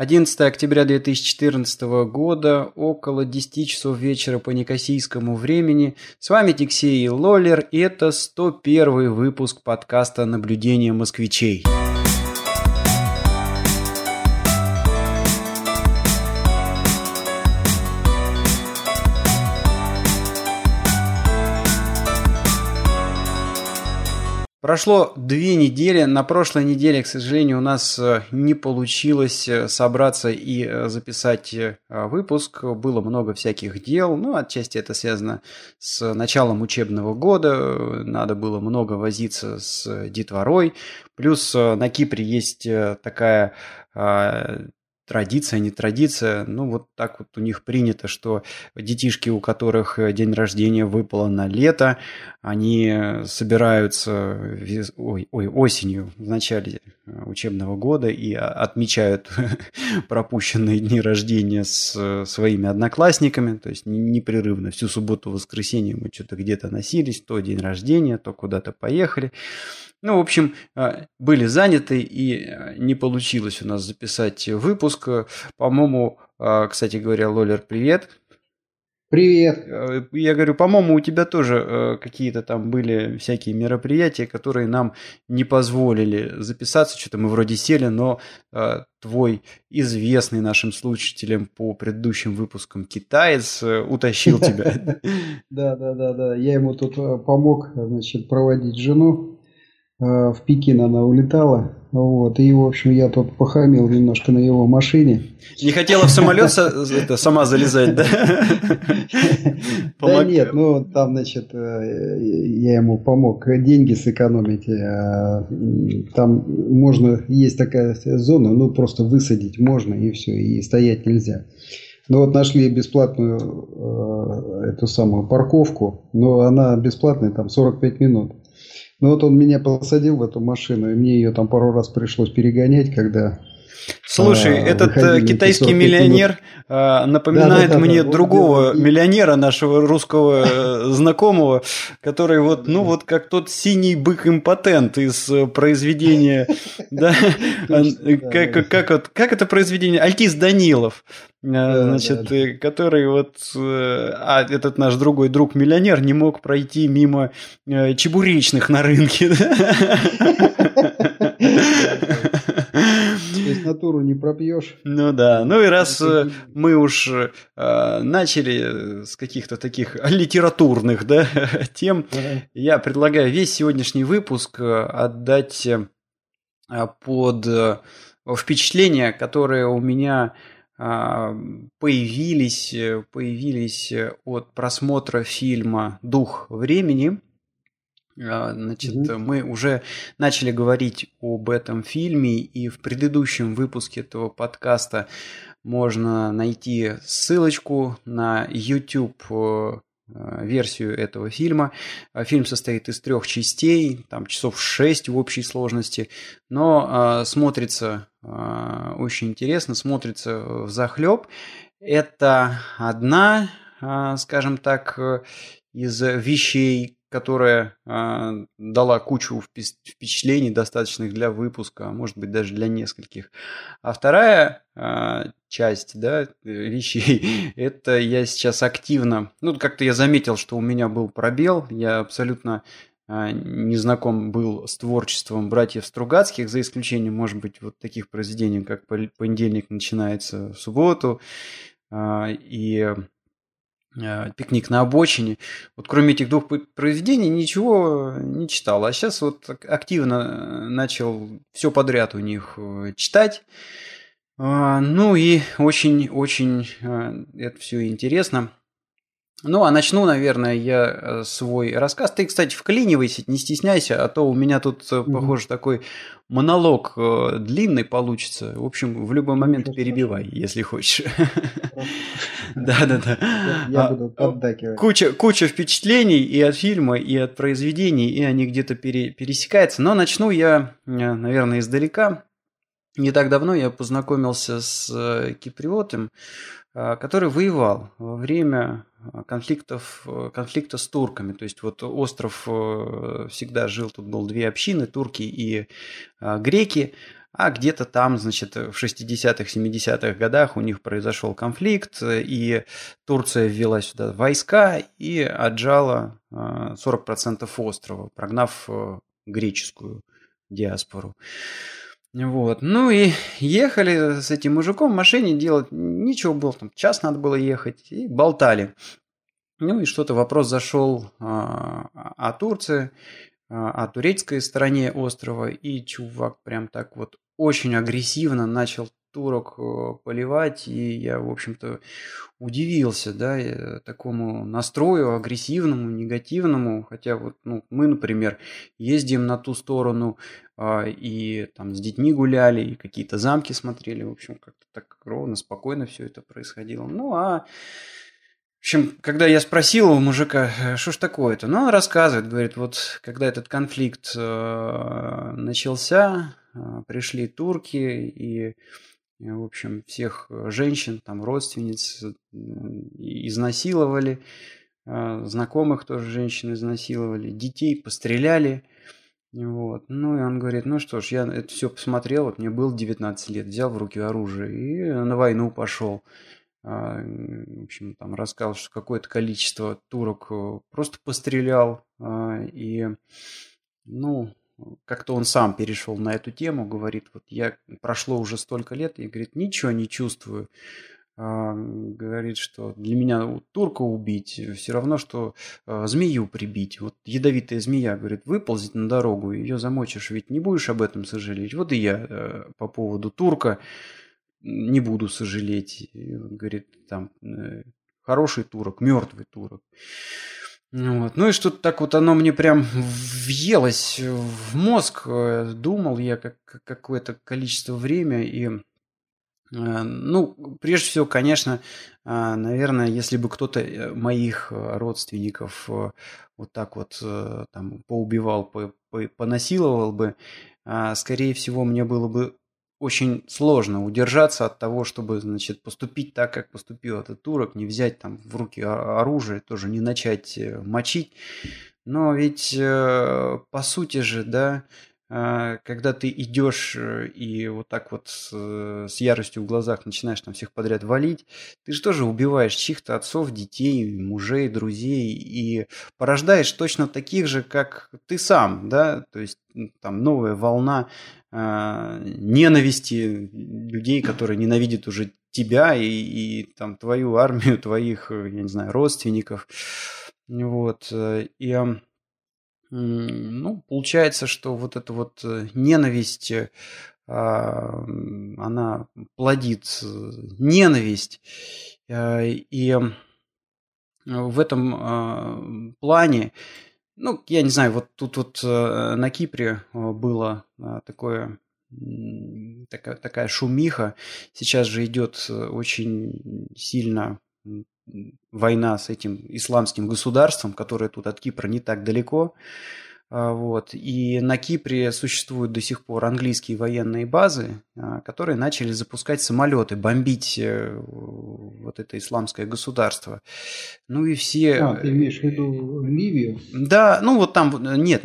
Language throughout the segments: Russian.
11 октября 2014 года, около 10 часов вечера по некосийскому времени. С вами Тиксей Лоллер, и это 101 выпуск подкаста «Наблюдение москвичей». Прошло две недели. На прошлой неделе, к сожалению, у нас э, не получилось э, собраться и э, записать выпуск. Было много всяких дел. Ну, отчасти это связано с началом учебного года. Надо было много возиться с детворой. Плюс на Кипре есть такая традиция, не традиция, ну вот так вот у них принято, что детишки, у которых э, день рождения выпало на лето, они собираются ой, ой, осенью в начале э, учебного года и отмечают пропущенные дни рождения с э, своими одноклассниками, то есть непрерывно. Всю субботу, воскресенье мы что-то где-то носились, то день рождения, то куда-то поехали. Ну, в общем, а, были заняты и а, не получилось у нас записать выпуск. По-моему, а, кстати говоря, Лолер, привет. Привет. Я говорю, по-моему, у тебя тоже какие-то там были всякие мероприятия, которые нам не позволили записаться. Что-то мы вроде сели, но твой известный нашим слушателям по предыдущим выпускам китаец утащил тебя. Да, да, да, да. Я ему тут помог, значит, проводить жену Э, в Пекин она улетала. Вот, и, в общем, я тут похамил немножко на его машине. Не хотела в самолет сама залезать, да? Да нет, ну, там, значит, э, я ему помог деньги сэкономить. Э, там можно, есть такая зона, ну, просто высадить можно, и все, и стоять нельзя. Ну вот нашли бесплатную э, эту самую парковку, но она бесплатная, там 45 минут. Ну вот он меня посадил в эту машину, и мне ее там пару раз пришлось перегонять, когда Слушай, а, этот э, китайский миллионер а, напоминает да, да, да, мне да, другого да, миллионера нашего русского э, знакомого, который вот, ну вот как тот синий бык-импотент из э, произведения, да, как, как, вот, как это произведение? Альтис Данилов, значит, который вот, а этот наш другой друг миллионер не мог пройти мимо чебуречных на рынке. Здесь натуру не пропьешь. Ну да. Ну и раз э, мы уж э, начали с каких-то таких литературных да, тем, я предлагаю весь сегодняшний выпуск э, отдать под впечатления, которые у меня появились, появились от просмотра фильма «Дух времени». А, значит, mm-hmm. мы уже начали говорить об этом фильме, и в предыдущем выпуске этого подкаста можно найти ссылочку на YouTube э, версию этого фильма. А, фильм состоит из трех частей, там часов шесть в общей сложности, но э, смотрится э, очень интересно, смотрится в захлеб. Это одна, э, скажем так, из вещей, которая э, дала кучу впечатлений, достаточных для выпуска, а может быть даже для нескольких. А вторая э, часть да, вещей, это я сейчас активно, ну как-то я заметил, что у меня был пробел, я абсолютно э, не знаком был с творчеством братьев Стругацких, за исключением, может быть, вот таких произведений, как «Понедельник начинается в субботу», э, и Э, пикник на обочине. Вот кроме этих двух произведений ничего не читал. А сейчас вот активно э, начал все подряд у них э, читать. А, ну и очень-очень это все интересно. Ну, а начну, наверное, я свой рассказ. Ты, кстати, вклинивайся, не стесняйся, а то у меня тут, похоже, такой монолог длинный получится. В общем, в любой момент перебивай, если хочешь. Да, да, да. Я а, буду поддакивать. Куча, куча впечатлений и от фильма, и от произведений, и они где-то пере, пересекаются. Но начну я, э, наверное, издалека. Не так давно я познакомился с э, киприотом, э, который воевал во время конфликтов, конфликта с турками. То есть вот остров всегда жил, тут был две общины, турки и греки. а где-то там, значит, в 60-х, 70-х годах у них произошел конфликт, и Турция ввела сюда войска и отжала 40% острова, прогнав греческую диаспору. Вот. Ну и ехали с этим мужиком в машине делать ничего было, там час надо было ехать, и болтали. Ну и что-то вопрос зашел а, о Турции, а, о турецкой стороне острова, и чувак прям так вот очень агрессивно начал турок э, поливать, и я, в общем-то, удивился, да, э, такому настрою агрессивному, негативному, хотя вот, ну, мы, например, ездим на ту сторону и там с детьми гуляли, и какие-то замки смотрели, в общем, как-то так ровно, спокойно все это происходило. Ну, а в общем, когда я спросил у мужика, «Э, что ж такое-то, ну, он рассказывает, говорит, вот когда этот конфликт э, начался, э, пришли турки и в общем, всех э, женщин, там, родственниц изнасиловали, э, знакомых тоже женщин изнасиловали, детей постреляли. Вот. Ну, и он говорит, ну что ж, я это все посмотрел, вот мне было 19 лет, взял в руки оружие и на войну пошел. А, в общем, там рассказал, что какое-то количество турок э, просто пострелял. А, и, ну, как-то он сам перешел на эту тему, говорит, вот я прошло уже столько лет, и говорит, ничего не чувствую. А, говорит, что для меня турка убить все равно, что а, змею прибить. Вот ядовитая змея, говорит, выползет на дорогу, ее замочишь, ведь не будешь об этом сожалеть. Вот и я э, по поводу турка не буду сожалеть. Говорит, там, э, хороший турок, мертвый турок. Вот. Ну и что-то так вот оно мне прям въелось в мозг. Э, думал я как, какое-то количество времени. И, э, ну, прежде всего, конечно, э, наверное, если бы кто-то моих родственников вот так вот там поубивал, понасиловал бы, скорее всего, мне было бы очень сложно удержаться от того, чтобы, значит, поступить так, как поступил этот турок, не взять там в руки оружие, тоже не начать э, мочить. Но ведь, э, по сути же, да, э, когда ты идешь и вот так вот с, с яростью в глазах начинаешь там всех подряд валить, ты же тоже убиваешь чьих-то отцов, детей, мужей, друзей и порождаешь точно таких же, как ты сам, да, то есть там новая волна э, ненависти людей, которые ненавидят уже тебя и, и там твою армию, твоих, я не знаю, родственников. Вот. Э, и ну, получается, что вот эта вот э, ненависть, э, она плодит ненависть. И в этом плане ну, я не знаю, вот тут вот э, на Кипре э, было э, такое такая, такая шумиха. Сейчас же идет очень сильно война с этим исламским государством, которое тут от Кипра не так далеко. А, вот. И на Кипре существуют до сих пор английские военные базы, а, которые начали запускать самолеты, бомбить э, вот это исламское государство. Ну и все... А, ты имеешь в виду Ливию? Да, ну вот там, нет,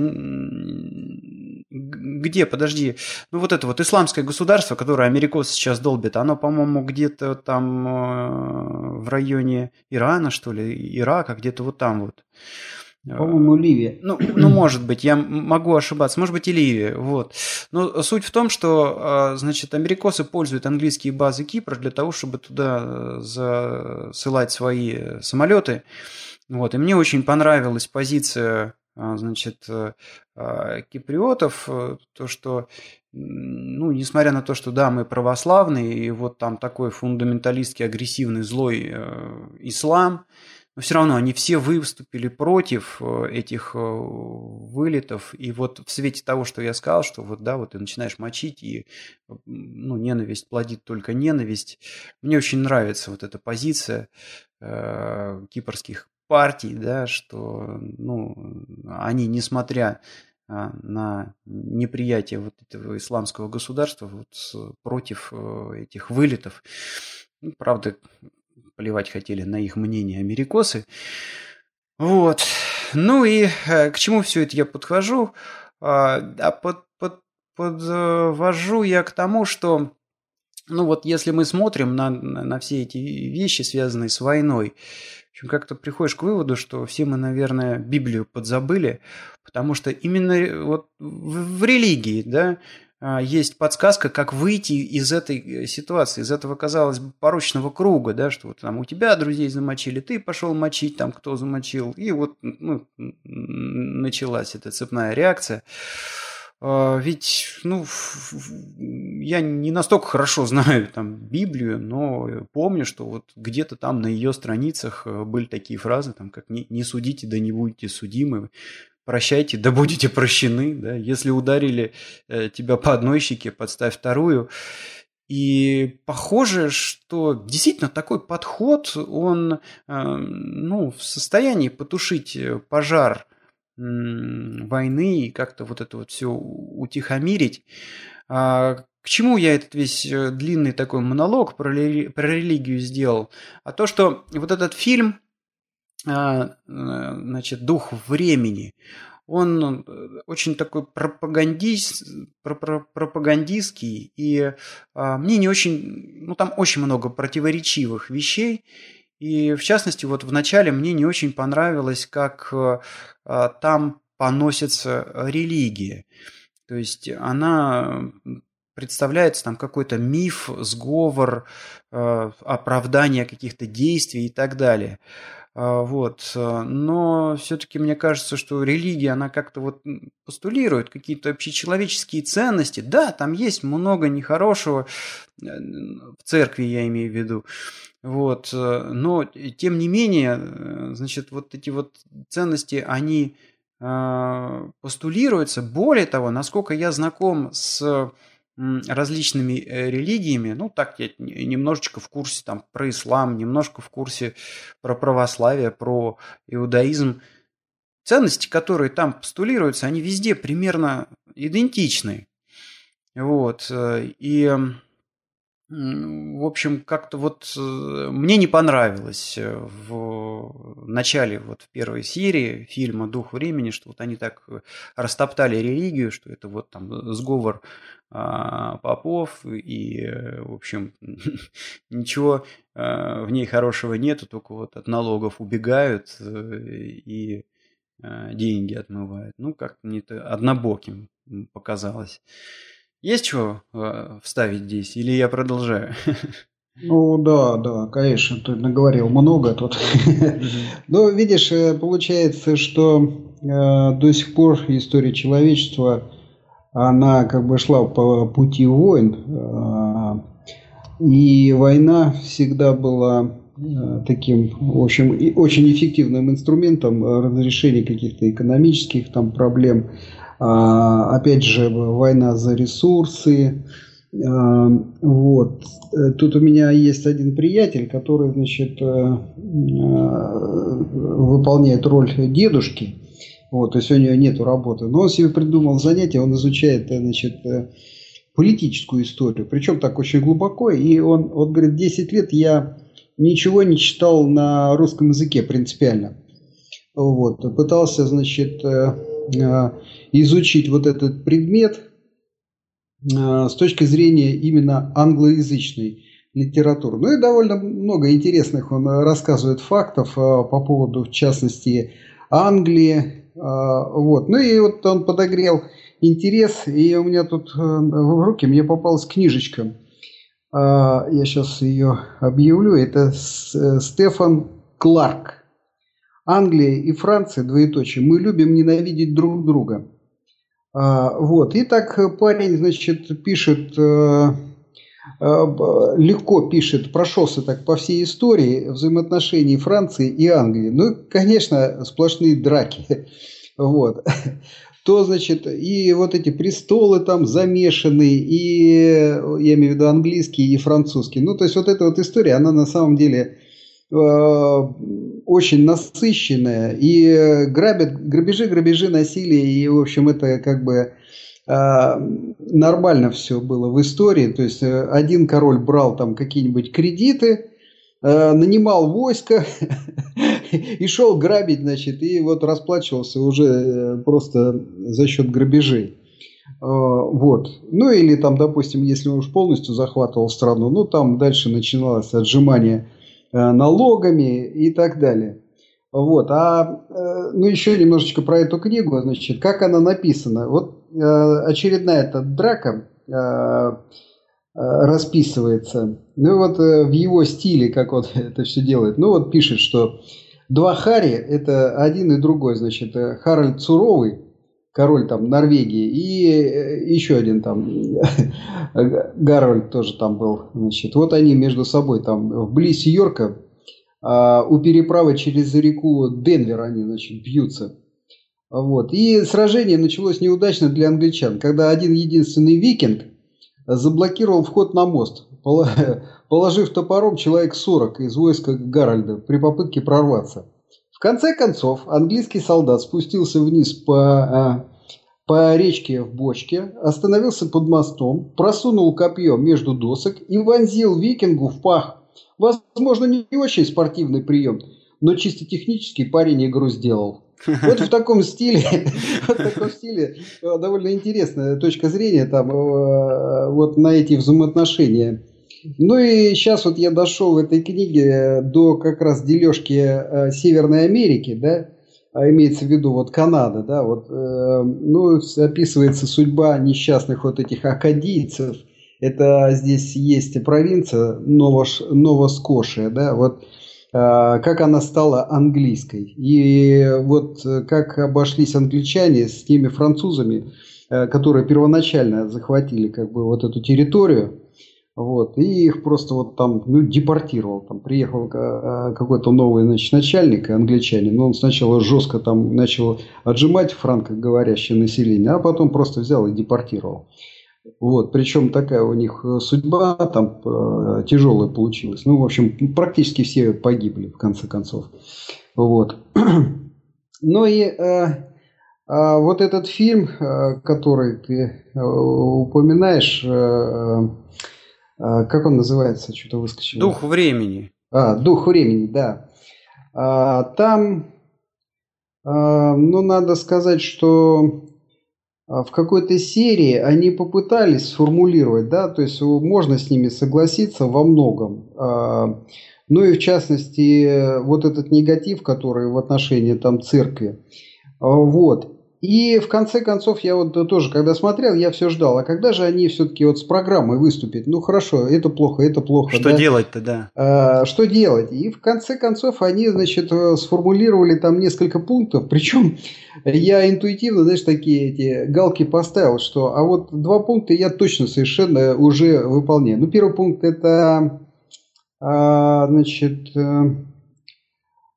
где, подожди, ну вот это вот исламское государство, которое америкосы сейчас долбят, оно, по-моему, где-то там э, в районе Ирана, что ли, Ирака, где-то вот там вот. По-моему, Ливия. Ну, ну, может быть, я могу ошибаться, может быть и Ливия, вот. Но суть в том, что, а, значит, америкосы пользуют английские базы Кипра для того, чтобы туда э, засылать свои самолеты. Вот, и мне очень понравилась позиция, значит, э, а, киприотов, э, то, что, ну, несмотря на то, что, да, мы православные, и вот там такой фундаменталистский, агрессивный, злой ислам, но все равно они все выступили против э, этих э, вылетов. И вот в свете того, что я сказал, что вот, да, вот ты начинаешь мочить, и ну, ненависть плодит только ненависть. Мне очень нравится вот эта позиция э, кипрских партий, да, что ну, они, несмотря э, на неприятие вот этого исламского государства вот, против этих вылетов. Ну, правда, плевать хотели на их мнение америкосы. Вот. Ну и э, к чему все это я подхожу? А, а под, под, подвожу я к тому, что ну вот если мы смотрим на, на, все эти вещи, связанные с войной, как-то приходишь к выводу, что все мы, наверное, Библию подзабыли, потому что именно вот в, в религии, да, а, есть подсказка, как выйти из этой э, ситуации, из этого, казалось бы, порочного круга, да, что вот там у тебя друзей замочили, ты пошел мочить, там кто замочил, и вот ну, началась эта цепная реакция. А, ведь, ну, я не настолько хорошо знаю там Библию, но помню, что вот где-то там на ее страницах э, были такие фразы, там, как «не, не судите, да не будете судимы», «прощайте, да будете прощены», да, «если ударили э, тебя по одной щеке, подставь вторую». И похоже, что действительно такой подход, он э, ну, в состоянии потушить пожар войны и как-то вот это вот все утихомирить. А, к чему я этот весь э, длинный такой монолог про, про религию сделал? А то, что вот этот фильм, а, э, значит, «Дух времени», он э, очень такой пропагандист, пропагандистский, и а, мне не очень, ну там очень много противоречивых вещей, и в частности, вот в начале мне не очень понравилось, как а, там поносится религия. То есть она представляется там какой-то миф, сговор, э, оправдание каких-то действий и так далее. А, вот. Но все-таки мне кажется, что религия, она как-то вот постулирует какие-то общечеловеческие ценности. Да, там есть много нехорошего, э, в церкви я имею в виду. Вот. Э, но, тем не менее, э, значит, вот эти вот ценности, они э, постулируются. Более того, насколько я знаком с различными религиями, ну так я немножечко в курсе там про ислам, немножко в курсе про православие, про иудаизм. Ценности, которые там постулируются, они везде примерно идентичны. Вот. И в общем, как-то вот э, мне не понравилось э, в начале вот в первой серии фильма «Дух времени», что вот они так э, растоптали религию, что это вот там сговор а, попов, и, в общем, ничего в ней хорошего нету, только вот от налогов убегают и деньги отмывают. Ну, как мне это однобоким показалось. Есть чего э, вставить здесь? Или я продолжаю? Ну да, да, конечно, ты наговорил много тут. Но видишь, э, получается, что э, до сих пор история человечества, она как бы шла по пути войн. Э, и война всегда была э, таким, в общем, очень эффективным инструментом разрешения каких-то экономических там проблем, а, опять же, война за ресурсы. А, вот. Тут у меня есть один приятель, который, значит, э, э, выполняет роль дедушки. Вот, то есть у него нет работы. Но он себе придумал занятие, он изучает, э, значит, политическую историю. Причем так очень глубоко. И он, вот говорит, 10 лет я ничего не читал на русском языке принципиально. Вот. Пытался, значит, изучить вот этот предмет э, с точки зрения именно англоязычной литературы. Ну и довольно много интересных он рассказывает фактов э, по поводу, в частности, Англии. Э, вот. Ну и вот он подогрел интерес, и у меня тут в руки мне попалась книжечка. Я сейчас ее объявлю. Это Стефан Кларк. Англия и Франция, двоеточие, мы любим ненавидеть друг друга. А, вот. И так парень, значит, пишет, э, э, легко пишет, прошелся так по всей истории взаимоотношений Франции и Англии. Ну, конечно, сплошные драки. Вот. То, значит, и вот эти престолы там замешаны, и, я имею в виду английский и французский. Ну, то есть, вот эта вот история, она на самом деле очень насыщенная. И грабят, грабежи, грабежи, насилие. И, в общем, это как бы э, нормально все было в истории. То есть, э, один король брал там какие-нибудь кредиты, э, нанимал войско и шел грабить, значит, и вот расплачивался уже просто за счет грабежей. Вот. Ну или там, допустим, если он уж полностью захватывал страну, ну там дальше начиналось отжимание налогами и так далее. Вот. А ну еще немножечко про эту книгу, значит, как она написана. Вот очередная эта драка расписывается. Ну вот в его стиле, как он это все делает. Ну вот пишет, что два Хари, это один и другой, значит, Харальд Суровый, король там Норвегии, и э, еще один там, Гарольд тоже там был, значит, вот они между собой там вблизи Йорка, а у переправы через реку Денвер они, значит, бьются. Вот. И сражение началось неудачно для англичан, когда один единственный викинг заблокировал вход на мост, положив топором человек 40 из войска Гарольда при попытке прорваться. В конце концов, английский солдат спустился вниз по, а, по речке в бочке, остановился под мостом, просунул копье между досок и вонзил викингу в пах. Возможно, не очень спортивный прием, но чисто технический парень игру сделал. Вот в таком стиле, в таком стиле э, довольно интересная точка зрения там э, вот на эти взаимоотношения ну и сейчас вот я дошел в этой книге до как раз дележки э, Северной Америки, да, а имеется в виду вот Канада, да, вот, э, ну, описывается судьба несчастных вот этих акадийцев. Это здесь есть провинция Новош, Новоскошия, да, вот э, как она стала английской. И вот как обошлись англичане с теми французами, э, которые первоначально захватили как бы вот эту территорию, вот, и их просто вот там, ну, депортировал. Там приехал э, какой-то новый, значит, начальник, англичанин, но он сначала жестко там начал отжимать франкоговорящее население, а потом просто взял и депортировал. Вот, причем такая у них судьба там э, тяжелая получилась. Ну, в общем, практически все погибли в конце концов. Вот. Ну и э, а вот этот фильм, э, который ты э, упоминаешь, э, как он называется? Что-то выскочило. Дух времени. А, дух времени, да. А, там, а, ну, надо сказать, что в какой-то серии они попытались сформулировать, да, то есть можно с ними согласиться во многом. Ну и в частности, вот этот негатив, который в отношении там церкви. Вот. И в конце концов, я вот тоже, когда смотрел, я все ждал, а когда же они все-таки вот с программой выступят? Ну хорошо, это плохо, это плохо. Что да? делать-то, да? А, что делать? И в конце концов они, значит, сформулировали там несколько пунктов, причем я интуитивно, знаешь, такие эти галки поставил, что а вот два пункта я точно совершенно уже выполняю. Ну первый пункт это, а, значит,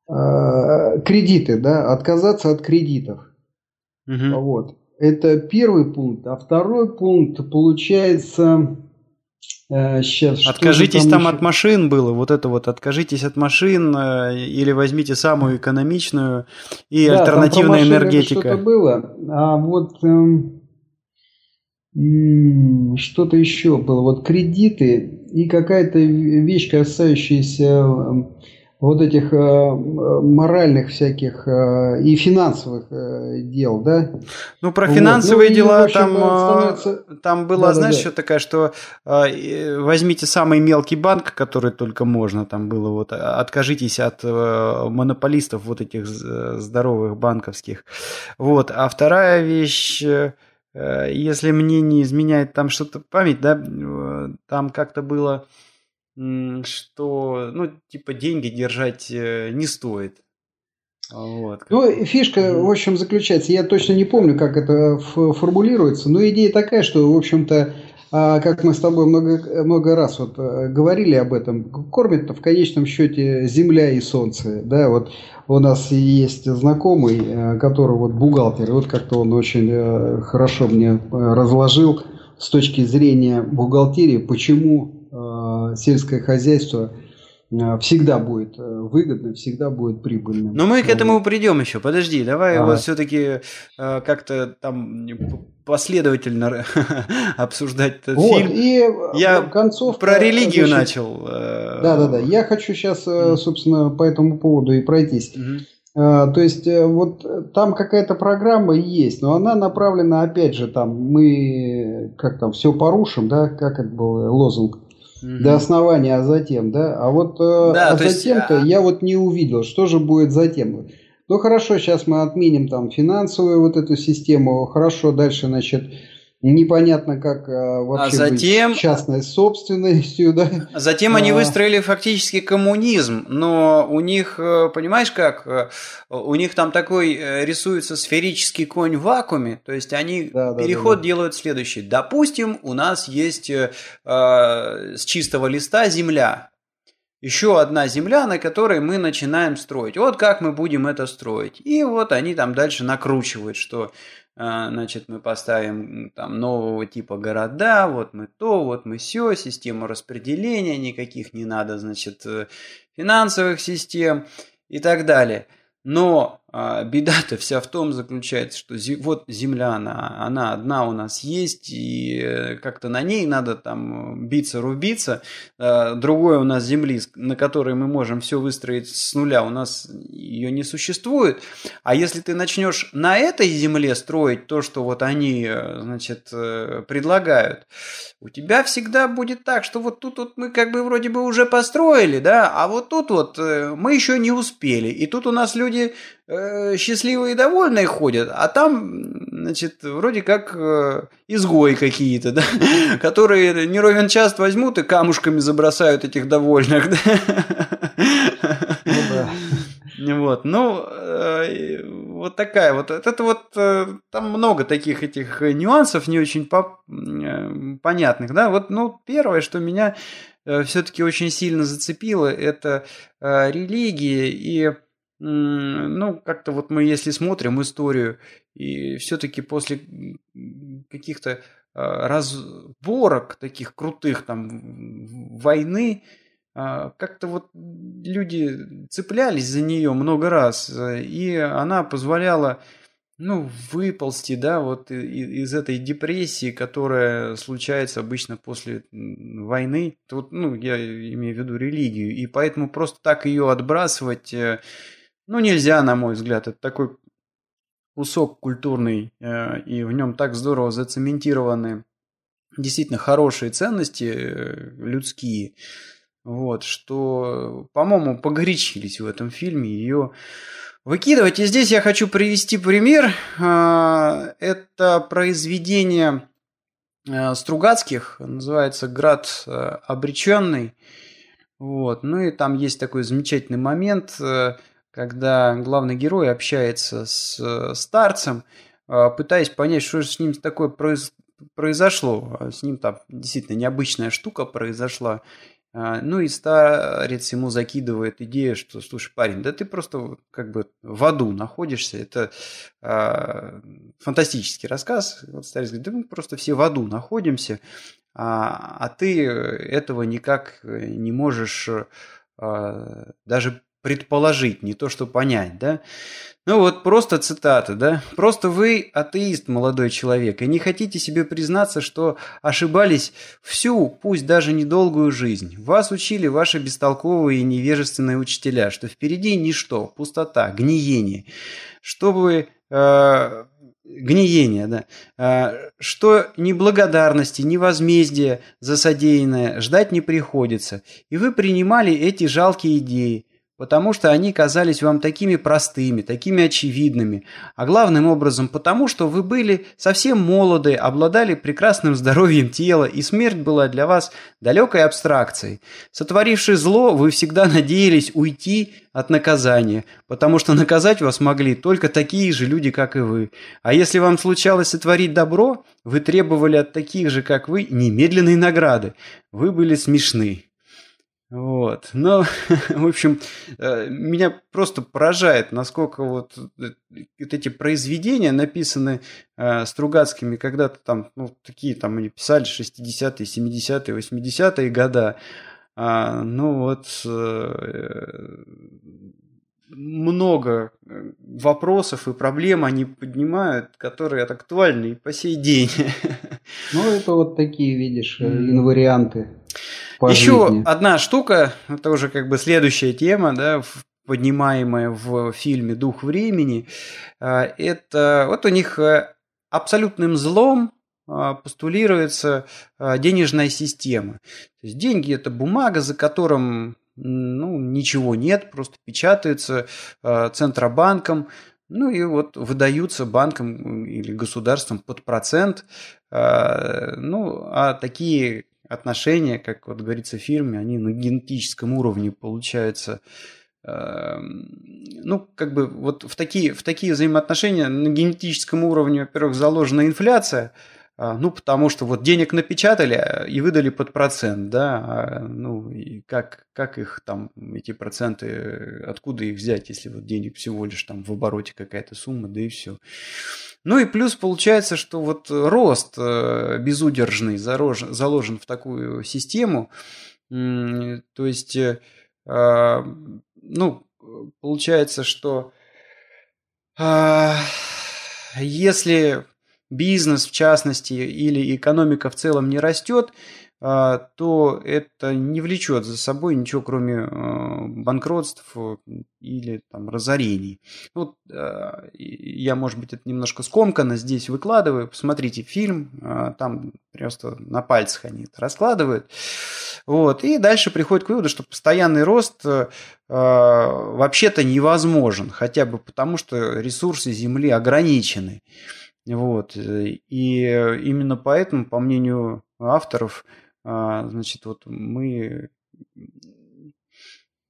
а, кредиты, да, отказаться от кредитов. Угу. Вот. Это первый пункт. А второй пункт получается... Э, сейчас, откажитесь там, там еще? от машин было, вот это вот, откажитесь от машин э, или возьмите самую экономичную и да, альтернативная энергетика. Что-то было, а вот э, что-то еще было, вот кредиты и какая-то вещь, касающаяся вот этих э, моральных всяких э, и финансовых э, дел, да? Ну, про финансовые вот. ну, дела общем, там, становится... там было, да, знаешь, да, да. что такая, что э, возьмите самый мелкий банк, который только можно, там было вот, откажитесь от э, монополистов вот этих здоровых банковских. Вот, а вторая вещь... Э, если мне не изменяет там что-то память, да, там как-то было что, ну, типа, деньги держать э, не стоит. Вот. Ну, фишка, в общем, заключается, я точно не помню, как это формулируется, но идея такая, что, в общем-то, а, как мы с тобой много, много раз вот э, говорили об этом, кормит в конечном счете земля и солнце. Да, вот у нас есть знакомый, э, который вот бухгалтер, вот как-то он очень хорошо мне разложил с точки зрения бухгалтерии, почему сельское хозяйство э, всегда будет э, выгодно, всегда будет прибыльным. Но мы к этому придем еще. Подожди, давай а. вот все-таки как-то там последовательно обсуждать этот вот, фильм. И Я концовка, про религию значит, начал. Да, да, да. Я хочу сейчас, собственно, по этому поводу и пройтись. Угу. То есть э, вот там какая-то программа есть, но она направлена, опять же, там мы как там все порушим, да, как это был лозунг угу. до основания, а затем, да, а вот э, да, а затем-то есть... я вот не увидел, что же будет затем. Ну хорошо, сейчас мы отменим там финансовую вот эту систему, хорошо, дальше, значит, Непонятно, как а, вообще а затем, быть частной собственностью, да. Затем а... они выстроили фактически коммунизм, но у них, э, понимаешь как, э, у них там такой рисуется сферический конь в вакууме, то есть они да, да, переход да, да. делают следующий. Допустим, у нас есть э, с чистого листа земля, еще одна земля, на которой мы начинаем строить. Вот как мы будем это строить. И вот они там дальше накручивают, что а, значит, мы поставим там нового типа города, вот мы то, вот мы все, систему распределения, никаких не надо, значит, э, финансовых систем и так далее. Но а, беда-то вся в том заключается, что зи, вот земля, она, она одна у нас есть, и э, как-то на ней надо там биться, рубиться. А, другой у нас земли, на которой мы можем все выстроить с нуля, у нас ее не существует. А если ты начнешь на этой земле строить то, что вот они, э, значит, э, предлагают, у тебя всегда будет так, что вот тут вот мы как бы вроде бы уже построили, да, а вот тут вот мы еще не успели. И тут у нас люди Э, счастливые и довольные ходят, а там, значит, вроде как э, изгои какие-то, да, которые не ровен час возьмут и камушками забросают этих довольных, да. Ну, да. Вот, ну, э, вот такая вот, это вот, э, там много таких этих нюансов не очень по, э, понятных, да, вот, ну, первое, что меня э, все-таки очень сильно зацепило, это э, религия и ну, как-то вот мы, если смотрим историю, и все-таки после каких-то а, разборок таких крутых там войны, а, как-то вот люди цеплялись за нее много раз, э, и она позволяла ну, выползти, да, вот из этой депрессии, которая случается обычно после войны. Тут, ну, я имею в виду религию, и поэтому просто так ее отбрасывать э, ну, нельзя, на мой взгляд. Это такой кусок культурный, э, и в нем так здорово зацементированы действительно хорошие ценности э, людские, вот, что, по-моему, погорячились в этом фильме ее выкидывать. И здесь я хочу привести пример. Э, это произведение Стругацких, называется «Град обреченный». Вот. Ну и там есть такой замечательный момент – когда главный герой общается с э, старцем, э, пытаясь понять, что же с ним такое произ... произошло. С ним там действительно необычная штука произошла. Э, ну и старец ему закидывает идею, что, слушай, парень, да ты просто как бы в аду находишься. Это э, фантастический рассказ. Вот старец говорит, да мы просто все в аду находимся, а, а ты этого никак не можешь э, даже предположить, не то что понять, да? Ну вот просто цитата, да? Просто вы атеист, молодой человек, и не хотите себе признаться, что ошибались всю, пусть даже недолгую жизнь. Вас учили ваши бестолковые и невежественные учителя, что впереди ничто, пустота, гниение. Чтобы... Э, гниение, да, э, что ни благодарности, ни возмездия за содеянное ждать не приходится, и вы принимали эти жалкие идеи, потому что они казались вам такими простыми, такими очевидными, а главным образом потому, что вы были совсем молоды, обладали прекрасным здоровьем тела, и смерть была для вас далекой абстракцией. Сотворивши зло, вы всегда надеялись уйти от наказания, потому что наказать вас могли только такие же люди, как и вы. А если вам случалось сотворить добро, вы требовали от таких же, как вы, немедленной награды. Вы были смешны. Вот. Но, в общем, э, меня просто поражает, насколько вот, э, эти произведения написаны э, Стругацкими когда-то там, ну, такие там они писали 60-е, 70-е, 80-е года. А, ну вот много вопросов и проблем они поднимают, которые актуальны и по сей день. Ну, это вот такие, видишь, инварианты по Еще жизни. одна штука, это уже как бы следующая тема, да, поднимаемое в фильме «Дух времени», это вот у них абсолютным злом постулируется денежная система. То есть деньги – это бумага, за которым ну, ничего нет, просто печатается Центробанком, ну и вот выдаются банкам или государством под процент. Ну, а такие отношения, как вот говорится в фильме, они на генетическом уровне получаются эм, ну, как бы вот в такие, в такие взаимоотношения на генетическом уровне, во-первых, заложена инфляция, а, ну, потому что вот денег напечатали а, и выдали под процент, да, а, ну, и как, как их там, эти проценты, откуда их взять, если вот денег всего лишь там в обороте какая-то сумма, да и все. Ну и плюс получается, что вот рост э, безудержный заложен в такую систему, то есть, э, ну, получается, что если бизнес в частности или экономика в целом не растет, а, то это не влечет за собой ничего, кроме а, банкротств или там, разорений. Вот а, я, может быть, это немножко скомканно здесь выкладываю. Посмотрите фильм, там просто на пальцах они это раскладывают. Вот. И дальше приходит к выводу, что постоянный рост вообще-то невозможен, хотя бы потому, что ресурсы Земли ограничены. Вот. И именно поэтому, по мнению авторов, а, значит, вот мы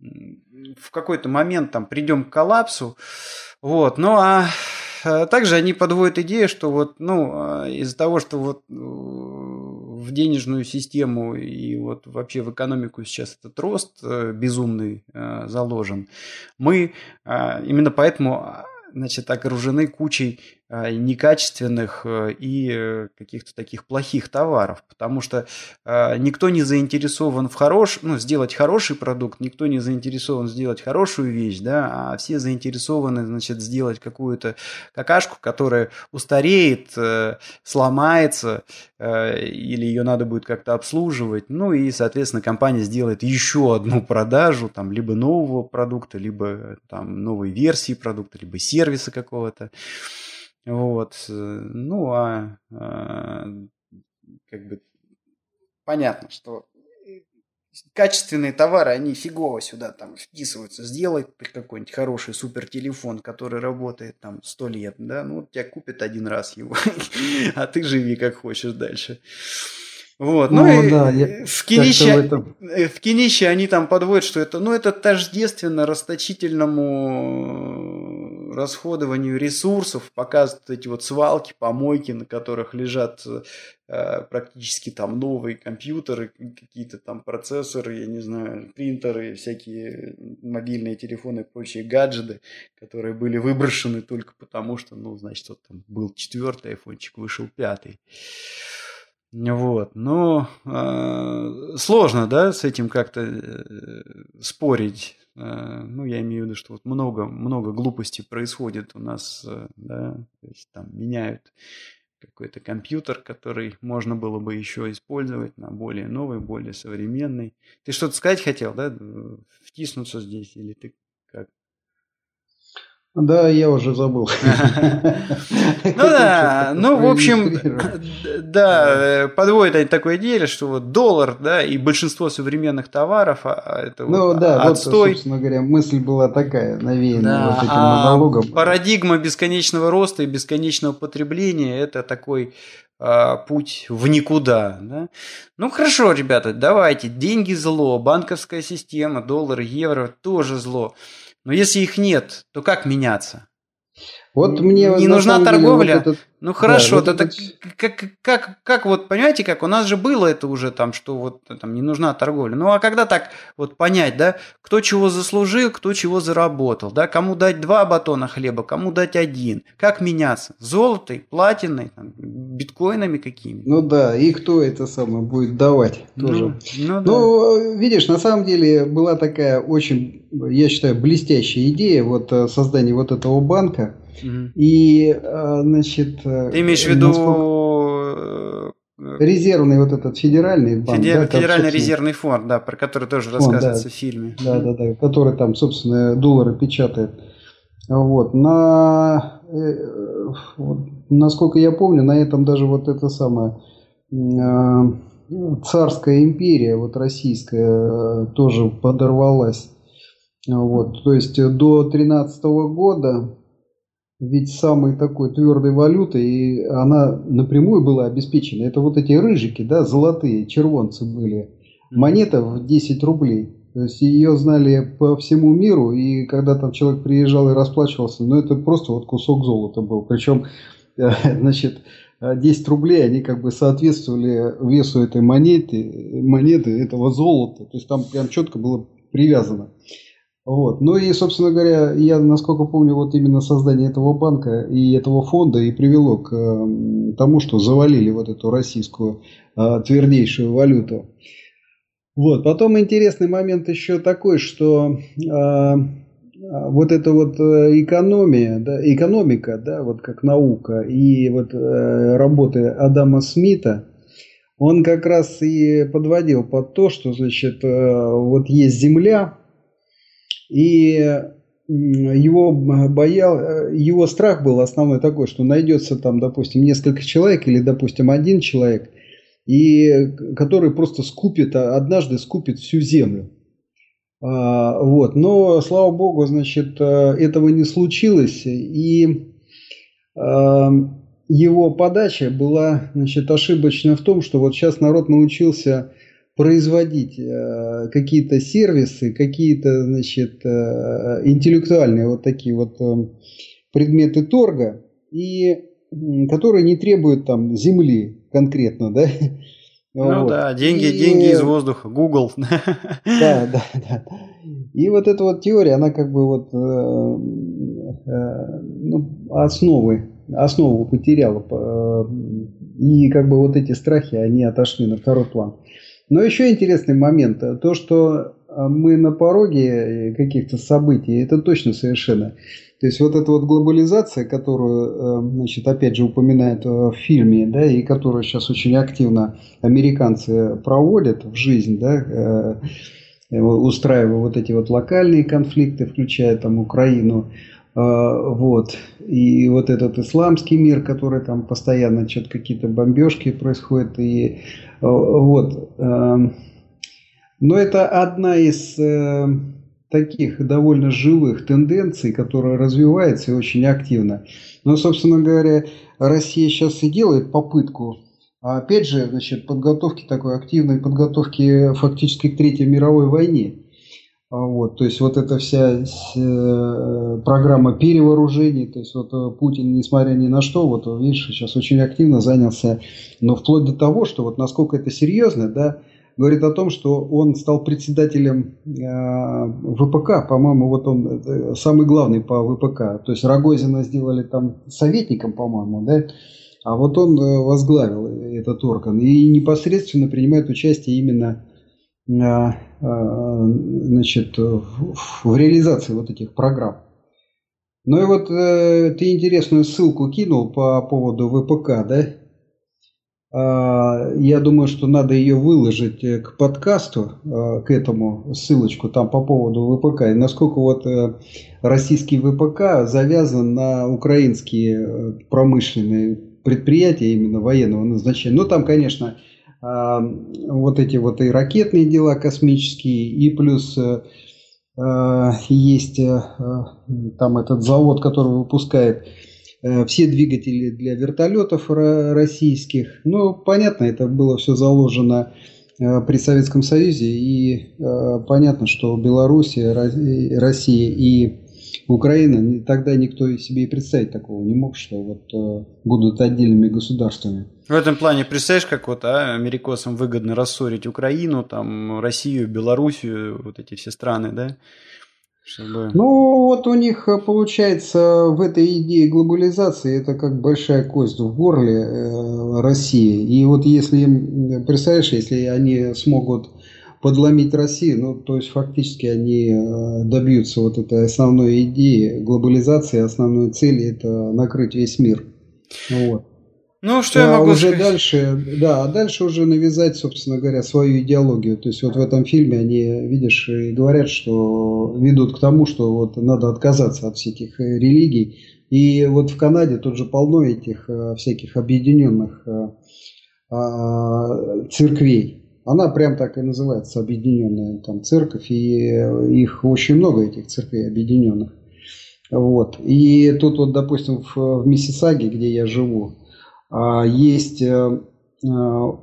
в какой-то момент там придем к коллапсу, вот, ну а, а также они подводят идею, что вот, ну, а, из-за того, что вот э, в денежную систему и вот вообще в экономику сейчас этот рост э, безумный э, заложен, мы именно поэтому значит, окружены кучей а, некачественных э, и э, каких-то таких плохих товаров, потому что никто не заинтересован в хорош, ну, сделать хороший продукт, никто не заинтересован сделать хорошую вещь, да, а все заинтересованы, значит, сделать какую-то какашку, которая устареет, э, сломается, или ее надо будет как-то обслуживать, ну и, соответственно, компания сделает еще одну продажу, там, либо нового продукта, либо там новой версии продукта, либо сервиса какого-то. Вот. Ну, а, а как бы понятно, что качественные товары, они фигово сюда там вписываются. Сделай какой-нибудь хороший супер телефон, который работает там сто лет, да, ну, тебя купят один раз его, а ты живи как хочешь дальше. Вот, ну, ну и да, в, кинище, в, этом... Э, в кинище они там подводят, что это, ну, это тождественно расточительному расходованию ресурсов, показывают эти вот свалки, помойки, на которых лежат э, практически там новые компьютеры, какие-то там процессоры, я не знаю, принтеры, всякие мобильные телефоны и прочие гаджеты, которые были выброшены только потому, что, ну, значит, вот там был четвертый айфончик, вышел пятый. Вот, но э, сложно, да, с этим как-то э, спорить. Э, ну, я имею в виду, что вот много, много глупостей происходит у нас, э, да, то есть там меняют какой-то компьютер, который можно было бы еще использовать на более новый, более современный. Ты что-то сказать хотел, да, втиснуться здесь или ты как? Да, я уже забыл. Ну да, ну в общем, да, э, подводит такое идею, что вот доллар, да, и большинство современных товаров, а, а это ну, да. Вот, собственно говоря, мысль была такая, навеянная вот этим а монологом. Парадигма бесконечного роста и бесконечного потребления – это такой путь в никуда. Да? Ну хорошо, ребята, давайте, деньги зло, банковская система, доллар, евро тоже зло. Но если их нет, то как меняться? Вот мне не нужна торговля. вот этот, ну хорошо, да, вот это. Как, как, как вот, понимаете, как у нас же было это уже там, что вот там не нужна торговля. Ну а когда так вот понять, да, кто чего заслужил, кто чего заработал, да, кому дать два батона хлеба, кому дать один, как меняться, золотой, платиной, там, биткоинами какими? Ну да, и кто это самое будет давать ну, тоже. Ну, ну, да. ну видишь, на самом деле была такая очень, я считаю, блестящая идея вот э, создания вот этого банка. И, э, значит... Ты имеешь в виду насколько... резервный вот этот федеральный банк. Федер, да, федеральный резервный фонд, да, про который тоже фонд, рассказывается да, в фильме. Да, да, да, который там, собственно, доллары печатает. Вот, на, э, насколько я помню, на этом даже вот это самое э, царская империя, вот российская, э, тоже подорвалась. Вот, то есть до 13 года ведь самой такой твердой валютой, и она напрямую была обеспечена. Это вот эти рыжики, да, золотые, червонцы были. Монета в 10 рублей. То есть ее знали по всему миру, и когда там человек приезжал и расплачивался, ну это просто вот кусок золота был. Причем, э, значит, 10 рублей, они как бы соответствовали весу этой монеты, монеты этого золота. То есть там прям четко было привязано. Вот. Ну и, собственно говоря, я, насколько помню, вот именно создание этого банка и этого фонда и привело к тому, что завалили вот эту российскую э, твердейшую валюту. Вот. Потом интересный момент еще такой, что э, вот эта вот э, экономия, да, экономика, да, вот как наука и вот э, работы Адама Смита, он как раз и подводил под то, что, значит, э, вот есть Земля, и его боял, его страх был основной такой, что найдется там, допустим, несколько человек или, допустим, один человек, и который просто скупит, а, однажды скупит всю землю. А, вот. Но, слава богу, значит, э, этого не случилось, и его подача была значит, ошибочна в том, что вот сейчас народ научился производить э, какие-то сервисы, какие-то, значит, э, интеллектуальные вот такие вот э, предметы торга, и которые не требуют там земли конкретно, да? Ну вот. да, деньги, и... деньги из воздуха, Google. Да, да, да. И вот эта вот теория, она как бы вот э, э, ну, основы, основу потеряла. Э, и как бы вот эти страхи, они отошли на второй план. Но еще интересный момент, то, что а, мы на пороге каких-то событий, это точно совершенно. То есть вот эта вот глобализация, которую, э, значит, опять же упоминают э, в фильме, да, и которую сейчас очень активно американцы проводят в жизнь, да, э, устраивая вот эти вот локальные конфликты, включая там Украину, вот. И вот этот исламский мир, который там постоянно что-то какие-то бомбежки происходят, и вот. Эм, но это одна из э, таких довольно живых тенденций, которая развивается и очень активно. Но, собственно говоря, Россия сейчас и делает попытку, а опять же, значит, подготовки такой активной подготовки фактически к Третьей мировой войне. А вот, то есть вот эта вся э, программа перевооружений, то есть вот э, Путин, несмотря ни на что, вот видишь, сейчас очень активно занялся, но вплоть до того, что вот насколько это серьезно, да, говорит о том, что он стал председателем э, ВПК, по-моему, вот он самый главный по ВПК, то есть Рогозина сделали там советником, по-моему, да, а вот он возглавил этот орган и непосредственно принимает участие именно значит, в реализации вот этих программ. Ну и вот э, ты интересную ссылку кинул по поводу ВПК, да? А, я думаю, что надо ее выложить э, к подкасту, к этому ссылочку там по поводу ВПК. И насколько вот российский ВПК завязан на украинские промышленные предприятия именно военного назначения. Ну там, конечно, вот эти вот и ракетные дела космические, и плюс э, э, есть э, там этот завод, который выпускает все двигатели для вертолетов российских. Ну, понятно, это было все заложено при Советском Союзе, и понятно, что Белоруссия, Россия и Украина, тогда никто себе и представить такого не мог, что вот будут отдельными государствами. В этом плане, представляешь, как вот а, америкосам выгодно рассорить Украину, там, Россию, Белоруссию, вот эти все страны, да? Чтобы... Ну, вот у них э, получается в этой идее глобализации это как большая кость в горле э, России. И вот если, представляешь, если они смогут подломить Россию, ну, то есть фактически они э, добьются вот этой основной идеи глобализации, основной цели это накрыть весь мир. Вот. Ну, что я могу уже сказать? дальше, да, а дальше уже навязать, собственно говоря, свою идеологию. То есть вот в этом фильме они, видишь, и говорят, что ведут к тому, что вот надо отказаться от всех этих э, религий. И вот в Канаде тут же полно этих э, всяких объединенных а, церквей. Она прям так и называется, объединенная там церковь, и их очень много, этих церквей объединенных. Вот. И тут вот, допустим, в, в Миссисаге, где я живу, а, есть э, э,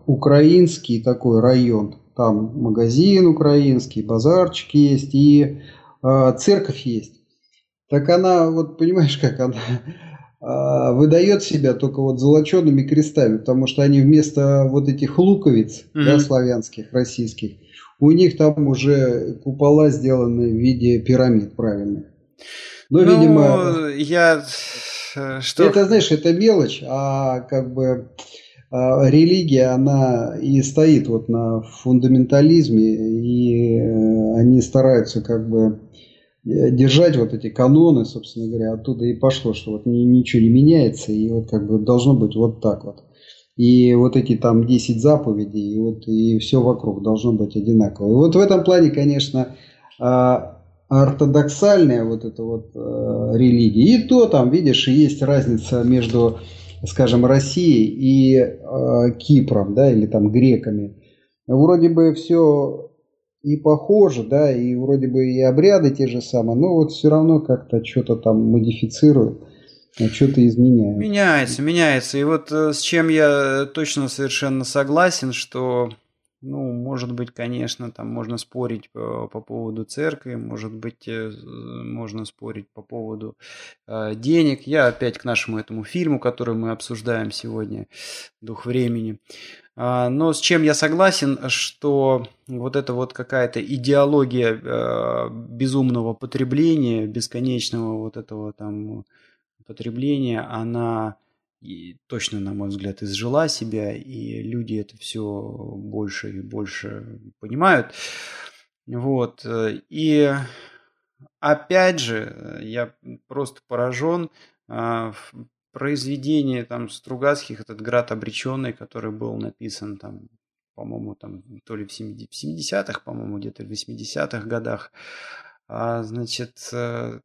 украинский такой район. Там магазин украинский, базарчик есть и а, церковь есть. Так она, вот понимаешь, как она выдает себя только вот золочеными крестами, потому что они вместо вот этих луковиц, mm-hmm. да, славянских, российских, у них там уже купола сделаны в виде пирамид правильных. Но, ну, видимо, я что... Это, знаешь, это мелочь, а как бы а, религия, она и стоит вот на фундаментализме, и э, они стараются как бы держать вот эти каноны, собственно говоря, оттуда и пошло, что вот ничего не меняется, и вот как бы должно быть вот так вот. И вот эти там 10 заповедей, и вот и все вокруг должно быть одинаково. И вот в этом плане, конечно, а, ортодоксальная вот эта вот э, религия. И то там, видишь, есть разница между, скажем, Россией и э, Кипром, да, или там греками. Вроде бы все и похоже, да, и вроде бы и обряды те же самые, но вот все равно как-то что-то там модифицируют. А что-то изменяют. Меняется, меняется. И вот э, с чем я точно совершенно согласен, что ну, может быть, конечно, там можно спорить по, по поводу церкви, может быть, э, можно спорить по поводу э, денег. Я опять к нашему этому фильму, который мы обсуждаем сегодня, «Дух времени». А, но с чем я согласен, что вот эта вот какая-то идеология э, безумного потребления, бесконечного вот этого там потребления, она и точно, на мой взгляд, изжила себя, и люди это все больше и больше понимают. Вот. Э, и опять же, я просто поражен а, в произведении там Стругацких, этот «Град обреченный», который был написан там по-моему, там то ли в 70-х, по-моему, где-то в 80-х годах. А, значит, э,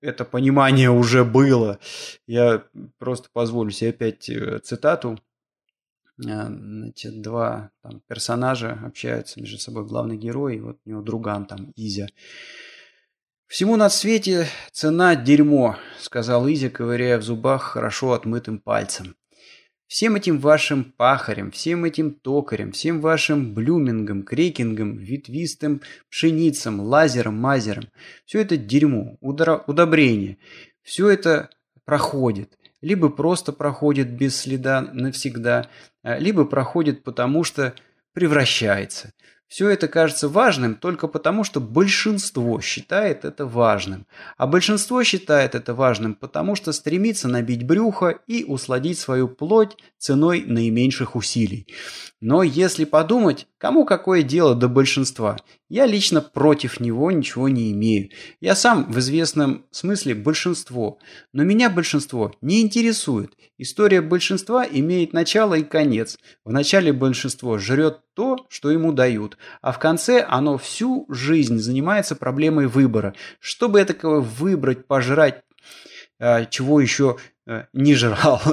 это понимание уже было. Я просто позволю себе опять э, цитату. Э, значит, два там, персонажа общаются между собой, главный герой, и вот у него друган там, Изя. «Всему на свете цена – дерьмо», – сказал Изя, ковыряя в зубах хорошо отмытым пальцем. Всем этим вашим пахарям, всем этим токарям, всем вашим блюмингам, крекингам, ветвистым пшеницам, лазерам, мазерам. Все это дерьмо, удобрение. Все это проходит. Либо просто проходит без следа навсегда, а, либо проходит потому, что превращается. Все это кажется важным только потому, что большинство считает это важным. А большинство считает это важным потому, что стремится набить брюхо и усладить свою плоть ценой наименьших усилий. Но если подумать, кому какое дело до большинства? Я лично против него ничего не имею. Я сам в известном смысле большинство. Но меня большинство не интересует. История большинства имеет начало и конец. В начале большинство жрет то, что ему дают, а в конце оно всю жизнь занимается проблемой выбора. Чтобы этакого выбрать, пожрать, а, чего еще Э, не жрал.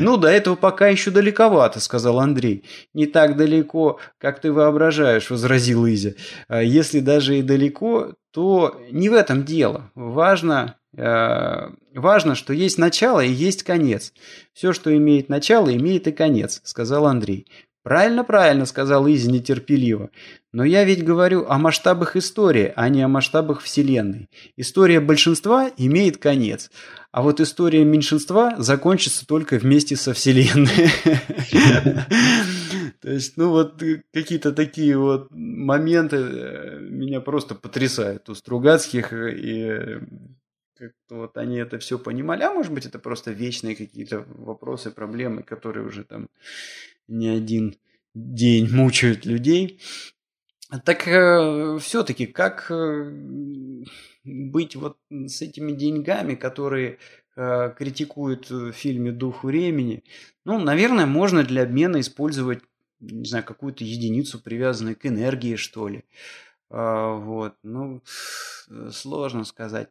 Ну, до этого пока еще далековато, сказал Андрей. Не так далеко, как ты воображаешь, возразил Изя. «А если даже и далеко, то не в этом дело. Важно, э, важно, что есть начало и есть конец. Все, что имеет начало, имеет и конец, сказал Андрей. «Правильно, правильно», — сказал Изи нетерпеливо. «Но я ведь говорю о масштабах истории, а не о масштабах Вселенной. История большинства имеет конец, а вот история меньшинства закончится только вместе со Вселенной». То есть, ну вот какие-то такие вот моменты э, меня просто потрясают у Стругацких и как-то вот они это все понимали, а может быть это просто вечные какие-то вопросы, проблемы, которые уже там не один день мучают людей. Так э, все-таки как э, быть вот с этими деньгами, которые э, критикуют в фильме «Дух времени». Ну, наверное, можно для обмена использовать, не знаю, какую-то единицу, привязанную к энергии, что ли. Э, вот, ну, сложно сказать.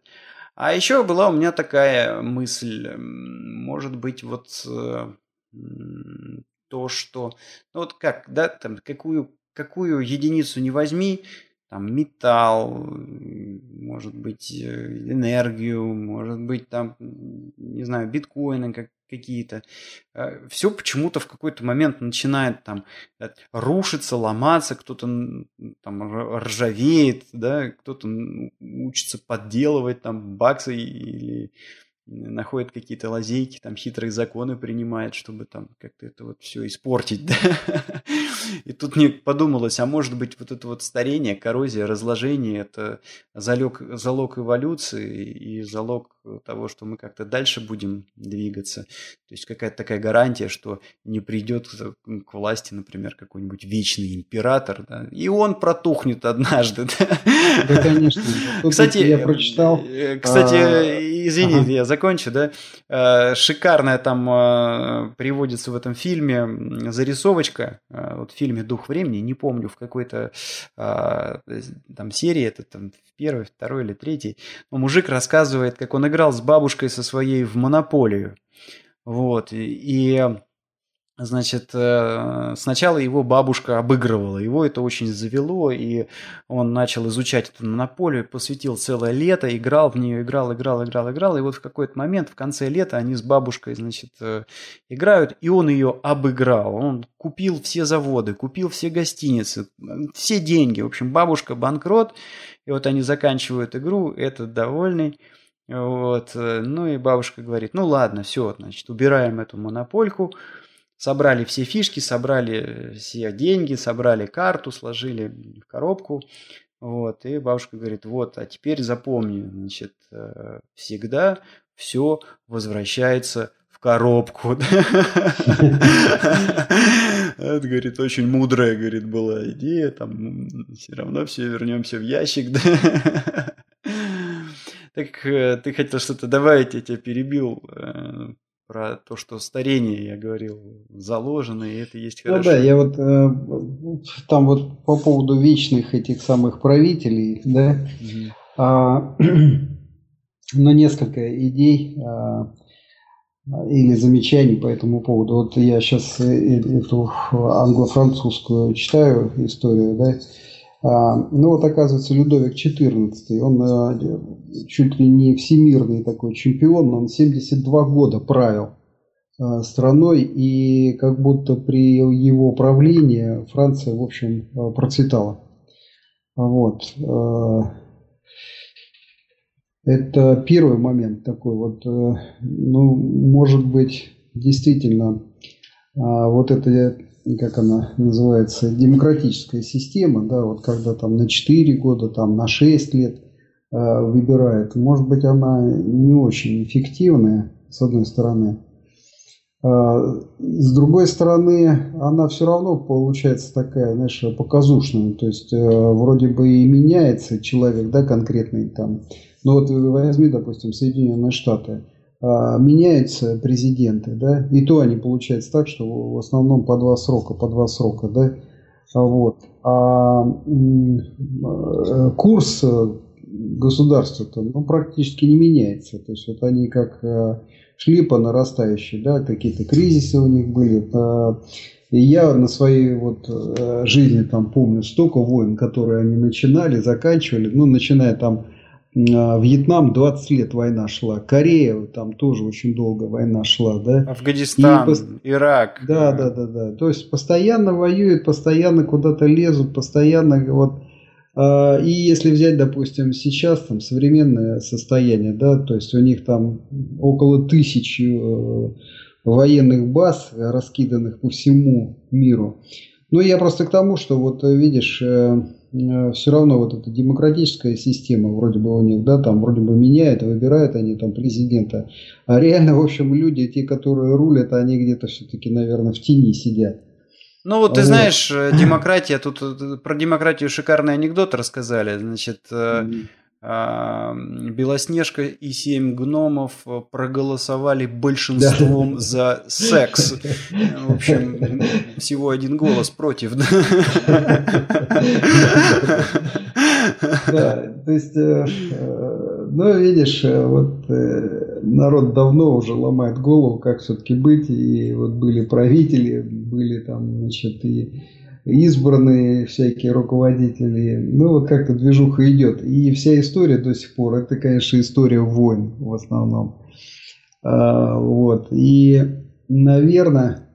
А еще была у меня такая мысль, может быть, вот э, то, что, ну вот как, да, там, какую, какую единицу не возьми, там металл, может быть, э, энергию, может быть, там, не знаю, биткоины как, какие-то. Э, Все почему-то в какой-то момент начинает там э, рушиться, ломаться, кто-то там ржавеет, да, кто-то учится подделывать там баксы или находит какие-то лазейки, там хитрые законы принимает, чтобы там как-то это вот все испортить, да? И тут мне подумалось, а может быть вот это вот старение, коррозия, разложение – это залог, залог эволюции и залог того, что мы как-то дальше будем двигаться. То есть какая-то такая гарантия, что не придет к власти, например, какой-нибудь вечный император, да, и он протухнет однажды. Да, да конечно. Кстати, я прочитал. Э, кстати, а... извини, ага. я закончу, да. Э, шикарная там э, приводится в этом фильме зарисовочка, вот в фильме «Дух времени», не помню, в какой-то там серии, это там в первой, второй или третьей, но мужик рассказывает, как он играл с бабушкой со своей в монополию. Вот. И, и Значит, э, сначала его бабушка обыгрывала, его это очень завело, и он начал изучать эту монополию, посвятил целое лето, играл в нее, играл, играл, играл, играл, и вот в какой-то момент, в конце лета, они с бабушкой, значит, э, играют, и он ее обыграл, он купил все заводы, купил все гостиницы, все деньги, в общем, бабушка банкрот, и вот они заканчивают игру, этот довольный, вот, э, ну и бабушка говорит, ну ладно, все, значит, убираем эту монопольку, собрали все фишки, собрали все деньги, собрали карту, сложили в коробку, вот, и бабушка говорит, вот, а теперь запомни, значит, э, всегда все возвращается в коробку. Это, говорит, очень мудрая, говорит, была идея, там все равно все вернемся в ящик. Так э, ты хотел что-то добавить, я тебя перебил э, про то, что старение, я говорил, заложено, и это есть хорошо. Ну да, я вот э, там вот по поводу вечных этих самых правителей, да, угу. а, но несколько идей а, или замечаний по этому поводу. Вот я сейчас эту англо-французскую читаю историю, да, а, ну вот оказывается Людовик XIV, он э, чуть ли не всемирный такой чемпион, он 72 года правил э, страной, и как будто при его правлении Франция, в общем, э, процветала. Вот. Это первый момент такой вот, ну, может быть, действительно, вот это как она называется, демократическая система, да, вот когда там на 4 года, там на 6 лет э, выбирает, может быть, она не очень эффективная, с одной стороны. А, с другой стороны, она все равно получается такая, знаешь, показушная. То есть, э, вроде бы и меняется человек, да, конкретный там. Но вот возьми, допустим, Соединенные Штаты. А, меняются президенты, да, и то они получается так, что в основном по два срока, по два срока, да, а вот. А э, курс государства-то ну, практически не меняется. То есть вот они как э, шли по нарастающей, да, какие-то кризисы у них были. И я на своей вот э, жизни там помню столько войн, которые они начинали, заканчивали, ну, начиная там а, Вьетнам 20 лет война шла. Корея, там тоже очень долго война шла, да. Афганистан, пост... Ирак. Да, да, да, да. То есть постоянно воюют, постоянно куда-то лезут, постоянно вот. А, и если взять, допустим, сейчас там современное состояние, да, то есть у них там около тысячи э, военных баз, раскиданных по всему миру. Ну, я просто к тому, что вот видишь, э, Э, все равно вот эта демократическая система вроде бы у них, да, там вроде бы меняет, выбирают они там президента. А реально, в общем, люди, те, которые рулят, они где-то все-таки, наверное, в тени сидят. Ну вот ты вот. знаешь, э, демократия, тут э, про демократию шикарный анекдот рассказали. Значит, mm-hmm. Белоснежка и семь гномов проголосовали большинством да. за секс. В общем, всего один голос против. Да, то есть, э, э, ну, видишь, э, вот народ давно уже ломает голову, как все-таки быть, и вот были правители, были там, значит, и избранные всякие руководители. Ну, вот как-то движуха идет. И вся история до сих пор, это, конечно, история войн в основном. А, вот. И, наверное,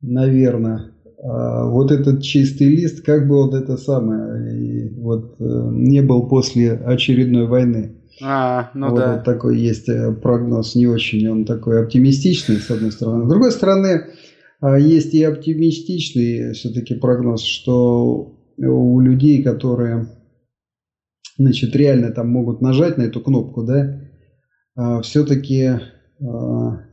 наверное, а, вот этот чистый лист, как бы вот это самое, вот э, не был после очередной войны. А, ну вот, да. вот такой есть э, прогноз, не очень он такой оптимистичный, с одной стороны. С другой стороны, есть и оптимистичный все-таки прогноз, что у людей, которые значит, реально там могут нажать на эту кнопку, да, а, все-таки а,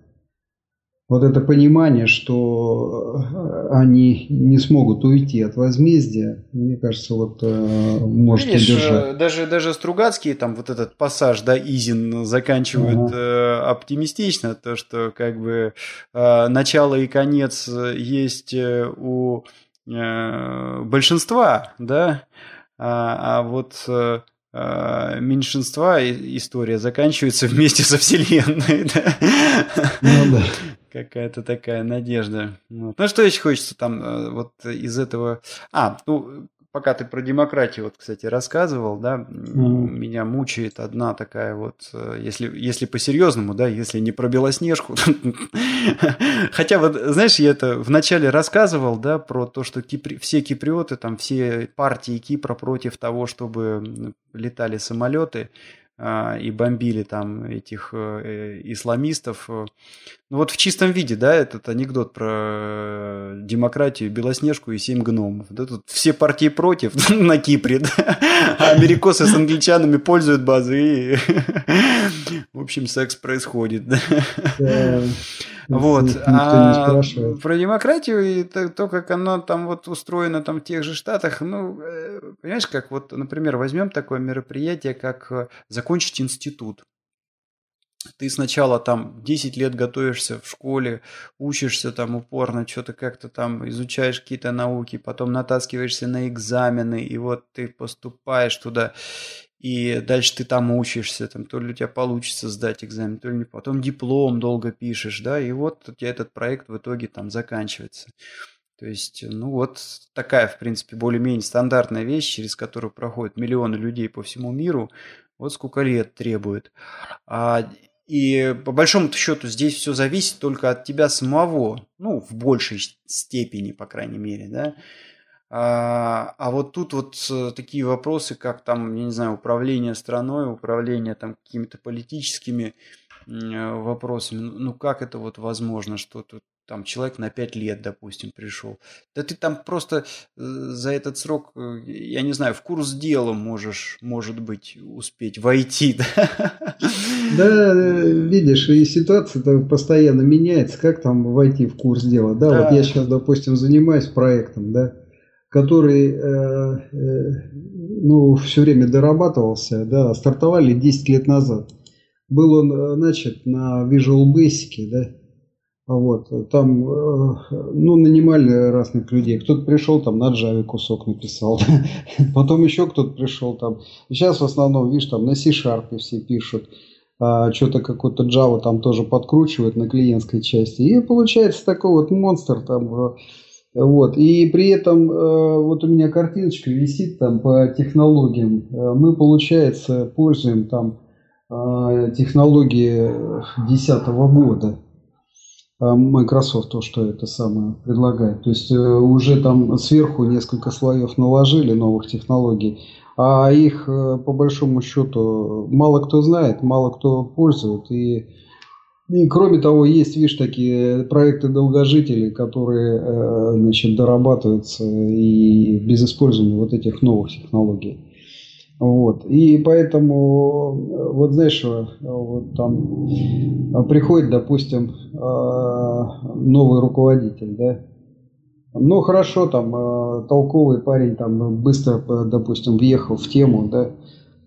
вот это понимание, что э, они не смогут уйти от возмездия, мне кажется, вот э, может Видишь, удержать. Э, даже, даже Стругацкие, там вот этот пассаж, да, Изин заканчивают ага. э, оптимистично, то, что как бы э, начало и конец есть у э, большинства, да, а, а вот... Э, меньшинства история заканчивается вместе со Вселенной. Да? Ну да какая-то такая надежда. Вот. Ну, что еще хочется там э, вот из этого... А, ну, пока ты про демократию, вот, кстати, рассказывал, да, mm-hmm. меня мучает одна такая вот, э, если, если по-серьезному, да, если не про Белоснежку. Хотя вот, знаешь, я это вначале рассказывал, да, про то, что кипри... все киприоты, там, все партии Кипра против того, чтобы летали самолеты. А, и бомбили там этих э, исламистов. Ну вот в чистом виде, да, этот анекдот про демократию, Белоснежку и семь гномов. Да, тут все партии против на Кипре, да? а америкосы с англичанами пользуют базы и, в общем, секс происходит. Да? Вот. а про демократию и то, то, как оно там вот устроено там в тех же штатах, ну, э, понимаешь, как вот, например, возьмем такое мероприятие, как э, закончить институт. Ты сначала там 10 лет готовишься в школе, учишься там упорно, что-то как-то там изучаешь какие-то науки, потом натаскиваешься на экзамены, и вот ты поступаешь туда и дальше ты там учишься, там, то ли у тебя получится сдать экзамен, то ли не. Потом диплом долго пишешь, да, и вот у тебя этот проект в итоге там заканчивается. То есть, ну вот такая, в принципе, более-менее стандартная вещь, через которую проходят миллионы людей по всему миру, вот сколько лет требует. А, и по большому счету здесь все зависит только от тебя самого, ну, в большей степени, по крайней мере, да. А, а вот тут вот э, такие вопросы, как там, я не знаю, управление страной, управление там какими-то политическими э, вопросами. Ну, ну как это вот возможно, что тут там человек на пять лет, допустим, пришел. Да ты там просто э, за этот срок, я не знаю, в курс дела можешь, может быть, успеть войти. Да, да видишь, и ситуация постоянно меняется. Как там войти в курс дела? Да, да. вот я сейчас, допустим, занимаюсь проектом, да, который э, э, ну, все время дорабатывался, да, стартовали 10 лет назад. Был он э, начат на Visual Basic, да, вот, там, ну, нанимали разных людей. Кто-то пришел, там, на Java кусок написал. Потом еще кто-то пришел, там. Сейчас в основном, видишь, там, на C-Sharp все пишут. А, что-то какой-то Java там тоже подкручивают на клиентской части. И получается такой вот монстр там вот. И при этом э, вот у меня картиночка висит там по технологиям. Э, мы, получается, пользуем там э, технологии 2010 года. Microsoft то, что это самое предлагает. То есть уже там сверху несколько слоев наложили новых технологий, а их по большому счету мало кто знает, мало кто пользует. И и кроме того, есть, видишь, такие проекты долгожителей, которые э, значит, дорабатываются и без использования вот этих новых технологий. Вот. И поэтому, э, вот знаешь, э, вот там приходит, допустим, новый руководитель, да, ну хорошо, там толковый парень там быстро, допустим, въехал в тему, да,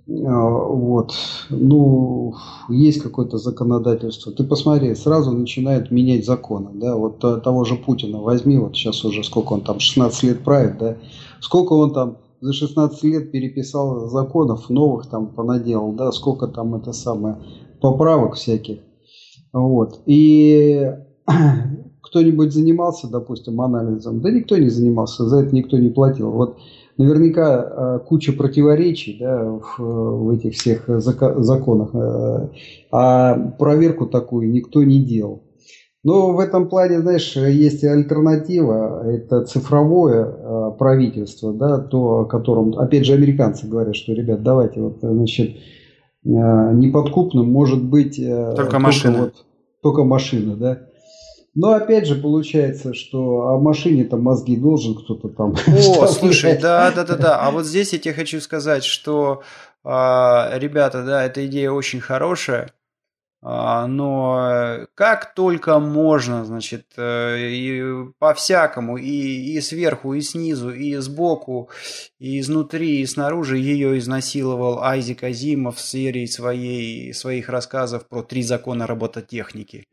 Вот. Ну, есть какое-то законодательство. Ты посмотри, сразу начинают менять законы. Да? Вот того же Путина возьми, вот сейчас уже сколько он там, 16 лет правит, да? Сколько он там за 16 лет переписал законов новых там понаделал, да, сколько там это самое, поправок всяких. Вот. И кто-нибудь занимался, допустим, анализом? Да никто не занимался, за это никто не платил. Вот наверняка э, куча противоречий да, в, в этих всех законах, э, а проверку такую никто не делал. Но в этом плане, знаешь, есть и альтернатива, это цифровое э, правительство, да, то, о котором, опять же, американцы говорят, что, ребят, давайте, вот, значит, неподкупным может быть только, только машина. Вот, только машина, да. Но опять же получается, что о машине-то мозги должен кто-то там. О, слушай, да, да, да, да. А вот здесь я тебе хочу сказать, что а, ребята, да, эта идея очень хорошая. А, но как только можно, значит, э, и по-всякому, и, и сверху, и снизу, и сбоку, и изнутри, и снаружи ее изнасиловал Айзек Азимов в серии своей, своих рассказов про три закона робототехники.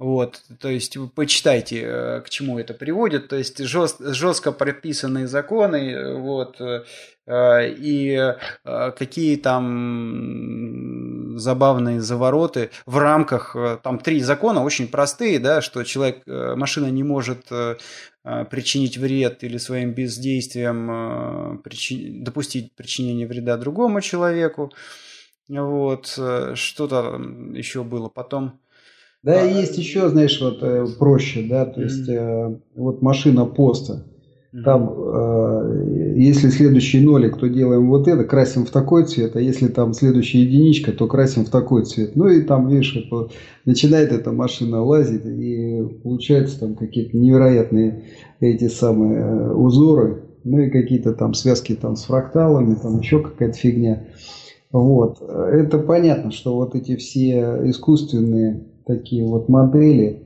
Вот, то есть почитайте, э, к чему это приводит. То есть жест, жестко прописанные законы, э, вот, э, и какие там забавные завороты в рамках, там три закона очень простые, да, что человек, машина не может причинить вред или своим бездействием причи, допустить причинение вреда другому человеку. Вот, что-то еще было потом да, а, есть еще, знаешь, вот э, проще, да, то есть э, вот машина поста. Там, э, если следующий нолик, то делаем вот это, красим в такой цвет, а если там следующая единичка, то красим в такой цвет. Ну и там, видишь, это, начинает эта машина лазить, и получаются там какие-то невероятные эти самые э, узоры, ну и какие-то там связки там с фракталами, там еще какая-то фигня. Вот. Это понятно, что вот эти все искусственные такие вот модели,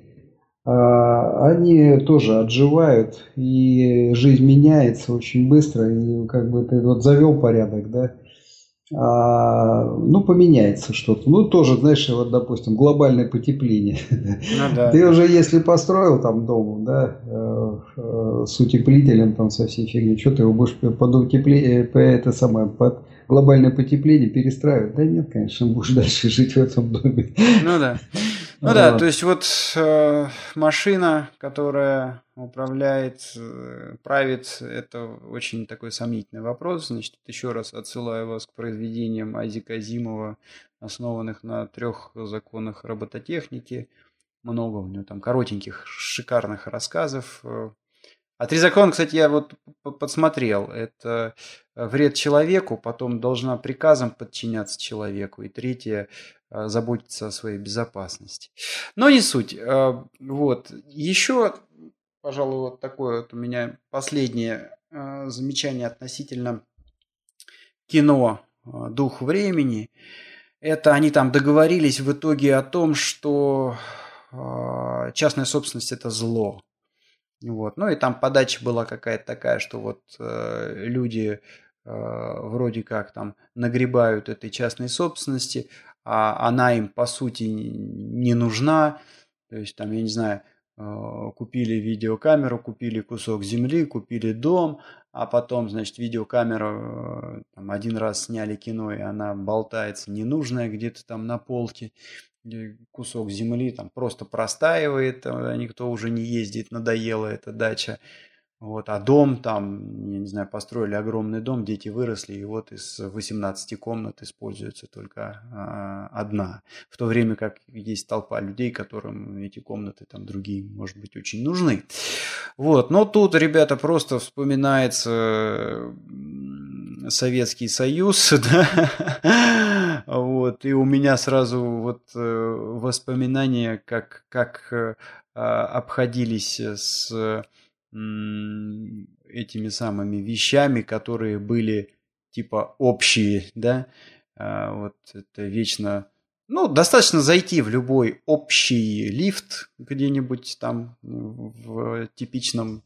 а, они тоже отживают, и жизнь меняется очень быстро, и как бы ты вот завел порядок, да, а, ну, поменяется что-то. Ну, тоже, знаешь, вот, допустим, глобальное потепление. Ну, да. Ты уже, если построил там дом, да, э, э, с утеплителем, там, со всей фигней, что ты его будешь под утепление, по это самое, под глобальное потепление перестраивать? Да нет, конечно, будешь дальше жить в этом доме. Ну да. Ну вот. да, то есть вот э, машина, которая управляет, э, правит, это очень такой сомнительный вопрос. Значит, еще раз отсылаю вас к произведениям Айзека Азимова, основанных на трех законах робототехники. Много у него там коротеньких, шикарных рассказов. А три кстати, я вот подсмотрел. Это вред человеку, потом должна приказам подчиняться человеку. И третье Э, заботиться о своей безопасности. Но не суть. Э, вот. Еще, пожалуй, вот такое вот у меня последнее э, замечание относительно кино «Дух времени». Это они там договорились в итоге о том, что частная собственность – это зло. Вот. Ну и там подача была какая-то такая, что вот люди вроде как там нагребают этой частной собственности, а она им по сути не нужна. То есть там, я не знаю, э, купили видеокамеру, купили кусок земли, купили дом, а потом, значит, видеокамеру э, там, один раз сняли кино, и она болтается ненужная где-то там на полке, кусок земли там просто простаивает, э, никто уже не ездит, надоела эта дача. Вот, а дом там, я не знаю, построили огромный дом, дети выросли, и вот из 18 комнат используется только а, одна. В то время как есть толпа людей, которым эти комнаты там другие, может быть, очень нужны. Вот, но тут, ребята, просто вспоминается Советский Союз, да, вот, и у меня сразу вот э, воспоминания, как, как э, обходились с этими самыми вещами, которые были типа общие, да, а, вот это вечно, ну, достаточно зайти в любой общий лифт где-нибудь там в типичном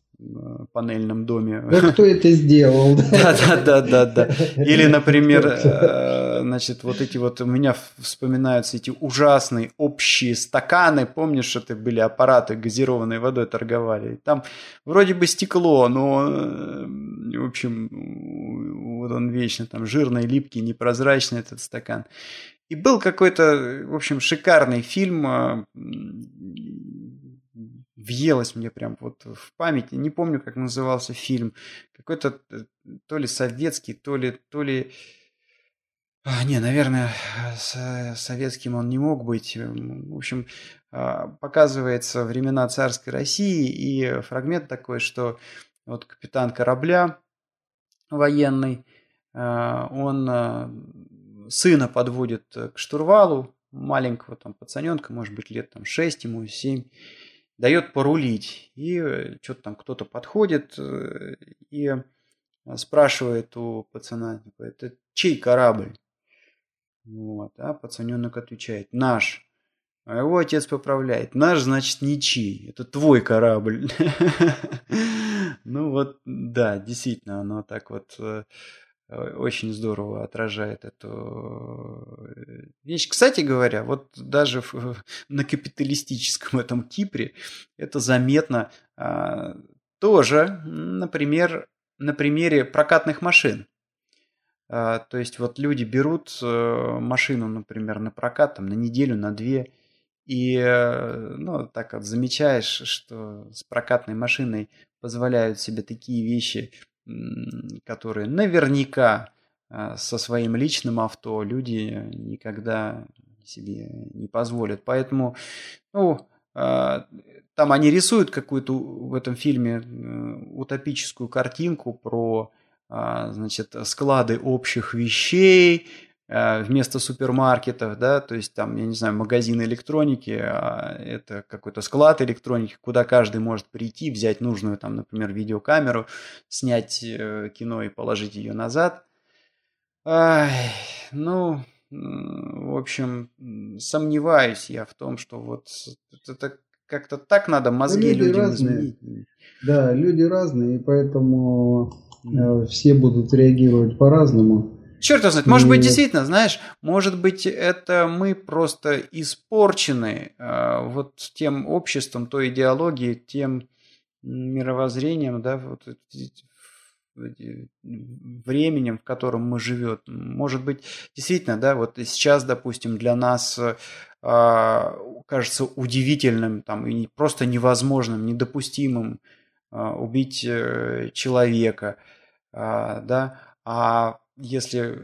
панельном доме. Да кто это сделал? Да, да, да, да, да. Или, например, э, значит, вот эти вот у меня вспоминаются эти ужасные общие стаканы. Помнишь, это были аппараты газированной водой торговали? Там вроде бы стекло, но, э, в общем, вот он вечно там жирный, липкий, непрозрачный этот стакан. И был какой-то, в общем, шикарный фильм, э, въелось мне прям вот в память. Не помню, как назывался фильм. Какой-то э, то ли советский, то ли, то ли... А, не, наверное, советским он не мог быть. В общем, а, показывается времена царской России, и фрагмент такой, что вот капитан корабля военный, а, он сына подводит к штурвалу, маленького там пацаненка, может быть, лет там 6 ему, 7, дает порулить. И э, что-то там кто-то подходит э, и спрашивает у пацана, типа, это чей корабль? Вот, а пацаненок отвечает, наш. А его отец поправляет, наш значит ничей, это твой корабль. Ну вот, да, действительно, оно так вот э, очень здорово отражает эту э, вещь. Кстати говоря, вот даже на капиталистическом этом Кипре это заметно а, тоже, например, на примере прокатных машин. А, то есть вот люди берут а, машину, например, на прокат там, на неделю, на две, и ну, так вот замечаешь, что с прокатной машиной позволяют себе такие вещи, которые наверняка а, со своим личным авто люди никогда себе не позволят. Поэтому, ну, а, там они рисуют какую-то в этом фильме э, утопическую картинку про, значит, склады общих вещей, Э, вместо супермаркетов, да, то есть там, я не знаю, магазин электроники, а это какой-то склад электроники, куда каждый может прийти, взять нужную там, например, видеокамеру, снять э, кино и положить ее назад. Ай, ну, в общем, сомневаюсь я в том, что вот это как-то так надо мозги люди людям разные. изменить. Да, люди разные, и поэтому все будут реагировать по-разному. Черт его знает, может быть, действительно, знаешь, может быть, это мы просто испорчены э, вот тем обществом, той идеологией, тем мировоззрением, да, вот временем, в котором мы живем. Может быть, действительно, да, вот сейчас, допустим, для нас э, кажется удивительным, там, и просто невозможным, недопустимым э, убить э, человека, э, да, а если,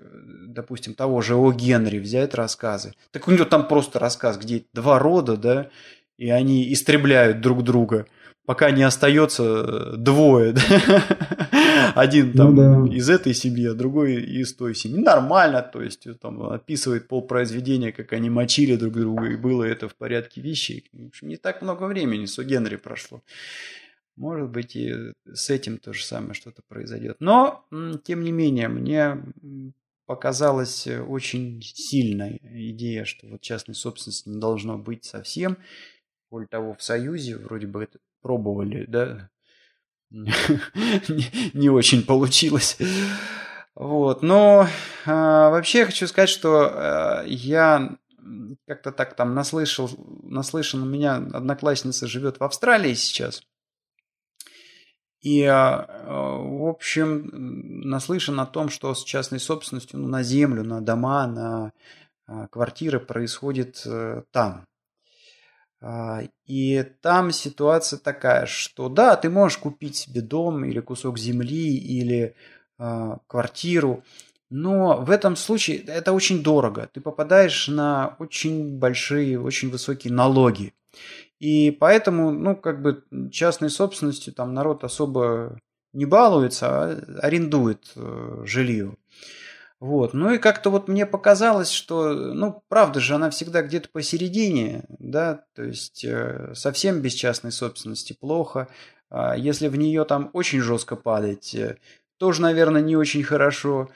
допустим, того же О. Генри взять рассказы, так у него там просто рассказ, где два рода, да, и они истребляют друг друга, пока не остается двое, да? один ну там ну, да. из этой семьи, а другой из той семьи. Нормально, то есть там описывает полпроизведения, как они мочили друг друга, и было это в порядке вещей. В общем, не так много времени с. Генри прошло. Может быть, и с этим то же самое что-то произойдет. Но, тем не менее, мне показалась э, очень сильная идея, что вот частной собственности не должно быть совсем. Более того, в Союзе вроде бы это пробовали, да, не очень получилось. Вот, но а, вообще я хочу сказать, что а, я как-то так там наслышал, наслышан, у меня одноклассница живет в Австралии сейчас. И, а, а, в общем, наслышан о том, что с частной собственностью ну, на землю, на дома, на а, квартиры происходит э, там. И там ситуация такая, что да, ты можешь купить себе дом или кусок земли или квартиру, но в этом случае это очень дорого. Ты попадаешь на очень большие, очень высокие налоги. И поэтому, ну, как бы частной собственностью там народ особо не балуется, а арендует э, жилье. Вот. Ну и как-то вот мне показалось, что, ну, правда же, она всегда где-то посередине, да, то есть э, совсем без частной собственности плохо. А если в нее там очень жестко падать, э, тоже, наверное, не очень хорошо.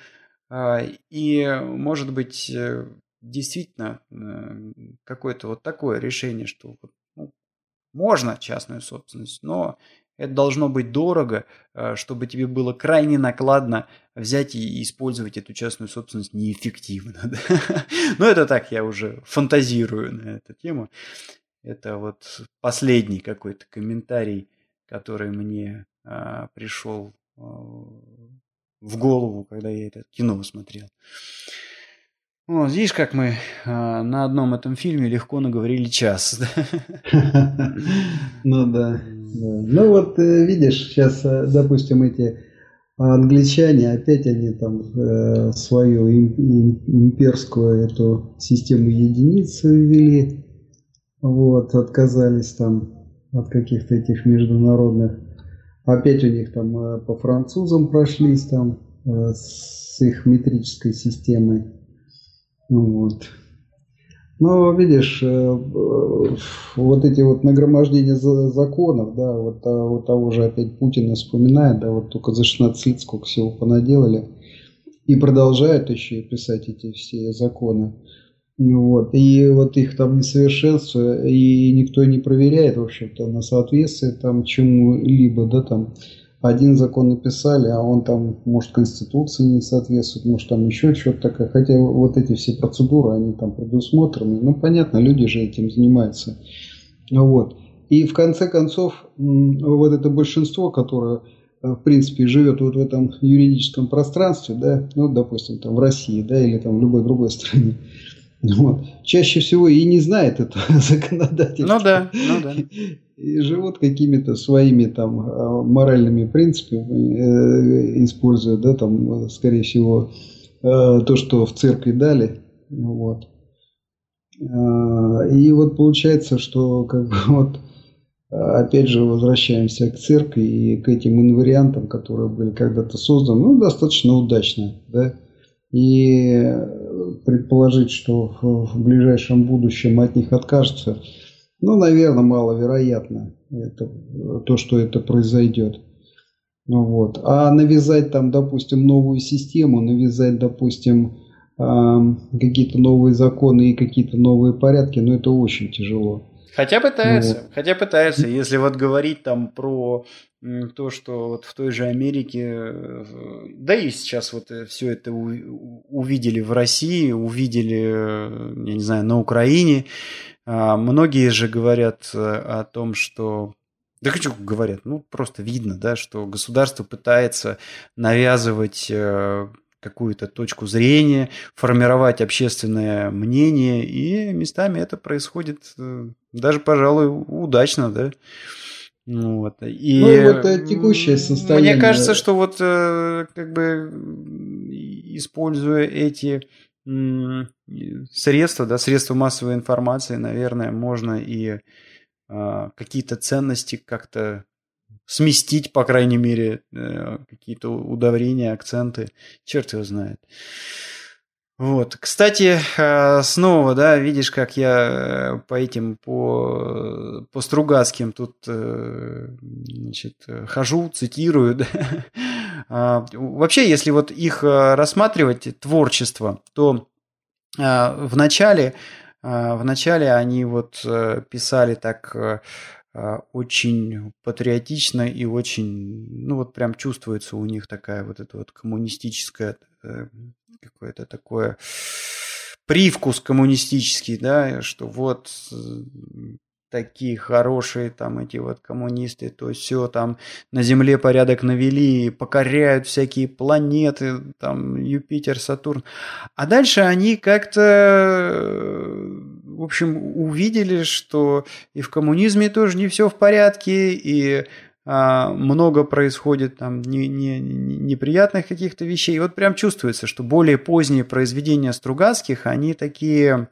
А, и, может быть, э, действительно э, какое-то вот такое решение, что можно частную собственность, но это должно быть дорого, э, чтобы тебе было крайне накладно взять и использовать эту частную собственность неэффективно. Да? Но это так, я уже фантазирую на эту тему. Это вот последний какой-то комментарий, который мне а, пришел а, в голову, когда я это кино смотрел. Вот, видишь, как мы а, на одном этом фильме легко наговорили час. Ну да. Ну вот э, видишь, сейчас, э, допустим, эти англичане, опять они там э, свою имперскую эту систему единиц ввели, вот, отказались там от каких-то этих международных. Опять у них там по французам прошлись там с их метрической системой. Вот. Но видишь, э, вот эти вот нагромождения законов, да, вот, а, вот того же опять Путина вспоминает, да, вот только за 16 лет сколько всего понаделали, и продолжают еще писать эти все законы. Вот. И вот их там несовершенство, и никто не проверяет, в общем-то, на соответствие там чему-либо, да, там один закон написали, а он там, может, Конституции не соответствует, может, там еще что-то такое. Хотя вот эти все процедуры, они там предусмотрены. Ну, понятно, люди же этим занимаются. Вот. И в конце концов, вот это большинство, которое, э, в принципе, живет вот в этом юридическом пространстве, да, ну, допустим, там в России, да, или там в любой другой стране, вот, чаще всего и не знает этого законодательства. Ну да, ну да. И живут какими-то своими там а, моральными принципами, э, используя, да, там, скорее всего, э, то, что в церкви дали, вот. А, и вот получается, что как бы вот опять же возвращаемся к церкви и к этим инвариантам, которые были когда-то созданы, ну, достаточно удачно, да, и предположить, что в ближайшем будущем от них откажутся – ну, наверное, маловероятно это, то, что это произойдет. Ну, вот. А навязать там, допустим, новую систему, навязать, допустим, какие-то новые законы и какие-то новые порядки, ну, это очень тяжело. Хотя пытаются, вот. хотя пытаются. Если вот говорить там про то, что вот в той же Америке, э, да и сейчас вот э, все это увидели в России, увидели, э, я не знаю, на Украине, а, многие же говорят о том, что да хочу говорят, ну просто видно, да, что государство пытается навязывать какую-то точку зрения, формировать общественное мнение, и местами это происходит э, даже, пожалуй, удачно, да. Вот. И ну, это текущее состояние. Мне кажется, что вот как бы используя эти средства, да, средства массовой информации, наверное, можно и э, какие-то ценности как-то сместить, по крайней мере, э, какие-то удаврения, акценты. Черт его знает. Вот. Кстати, а, снова, да, видишь, как я э, по этим, по, по Стругацким тут, э, значит, хожу, цитирую, да. А, вообще, если вот их э, рассматривать, творчество, то в начале, в начале они вот писали так очень патриотично и очень, ну вот прям чувствуется у них такая вот эта вот коммунистическая какое-то такое привкус коммунистический, да, что вот э, такие хорошие там эти вот коммунисты, то все там на Земле порядок навели, покоряют всякие планеты, там Юпитер, Сатурн. А дальше они как-то, э, в общем, увидели, что и в коммунизме тоже не все в порядке, и а, много происходит там не, не, неприятных каких-то вещей. И вот прям чувствуется, что более поздние произведения Стругацких, они такие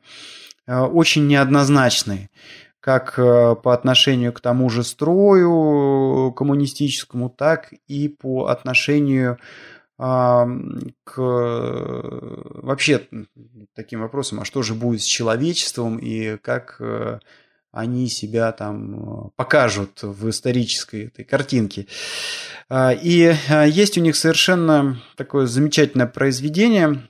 а, очень неоднозначные как а, по отношению к тому же строю коммунистическому, так и по отношению к вообще таким вопросам, а что же будет с человечеством и как они себя там э, покажут в исторической этой картинке. А, и а, есть у них совершенно такое замечательное произведение,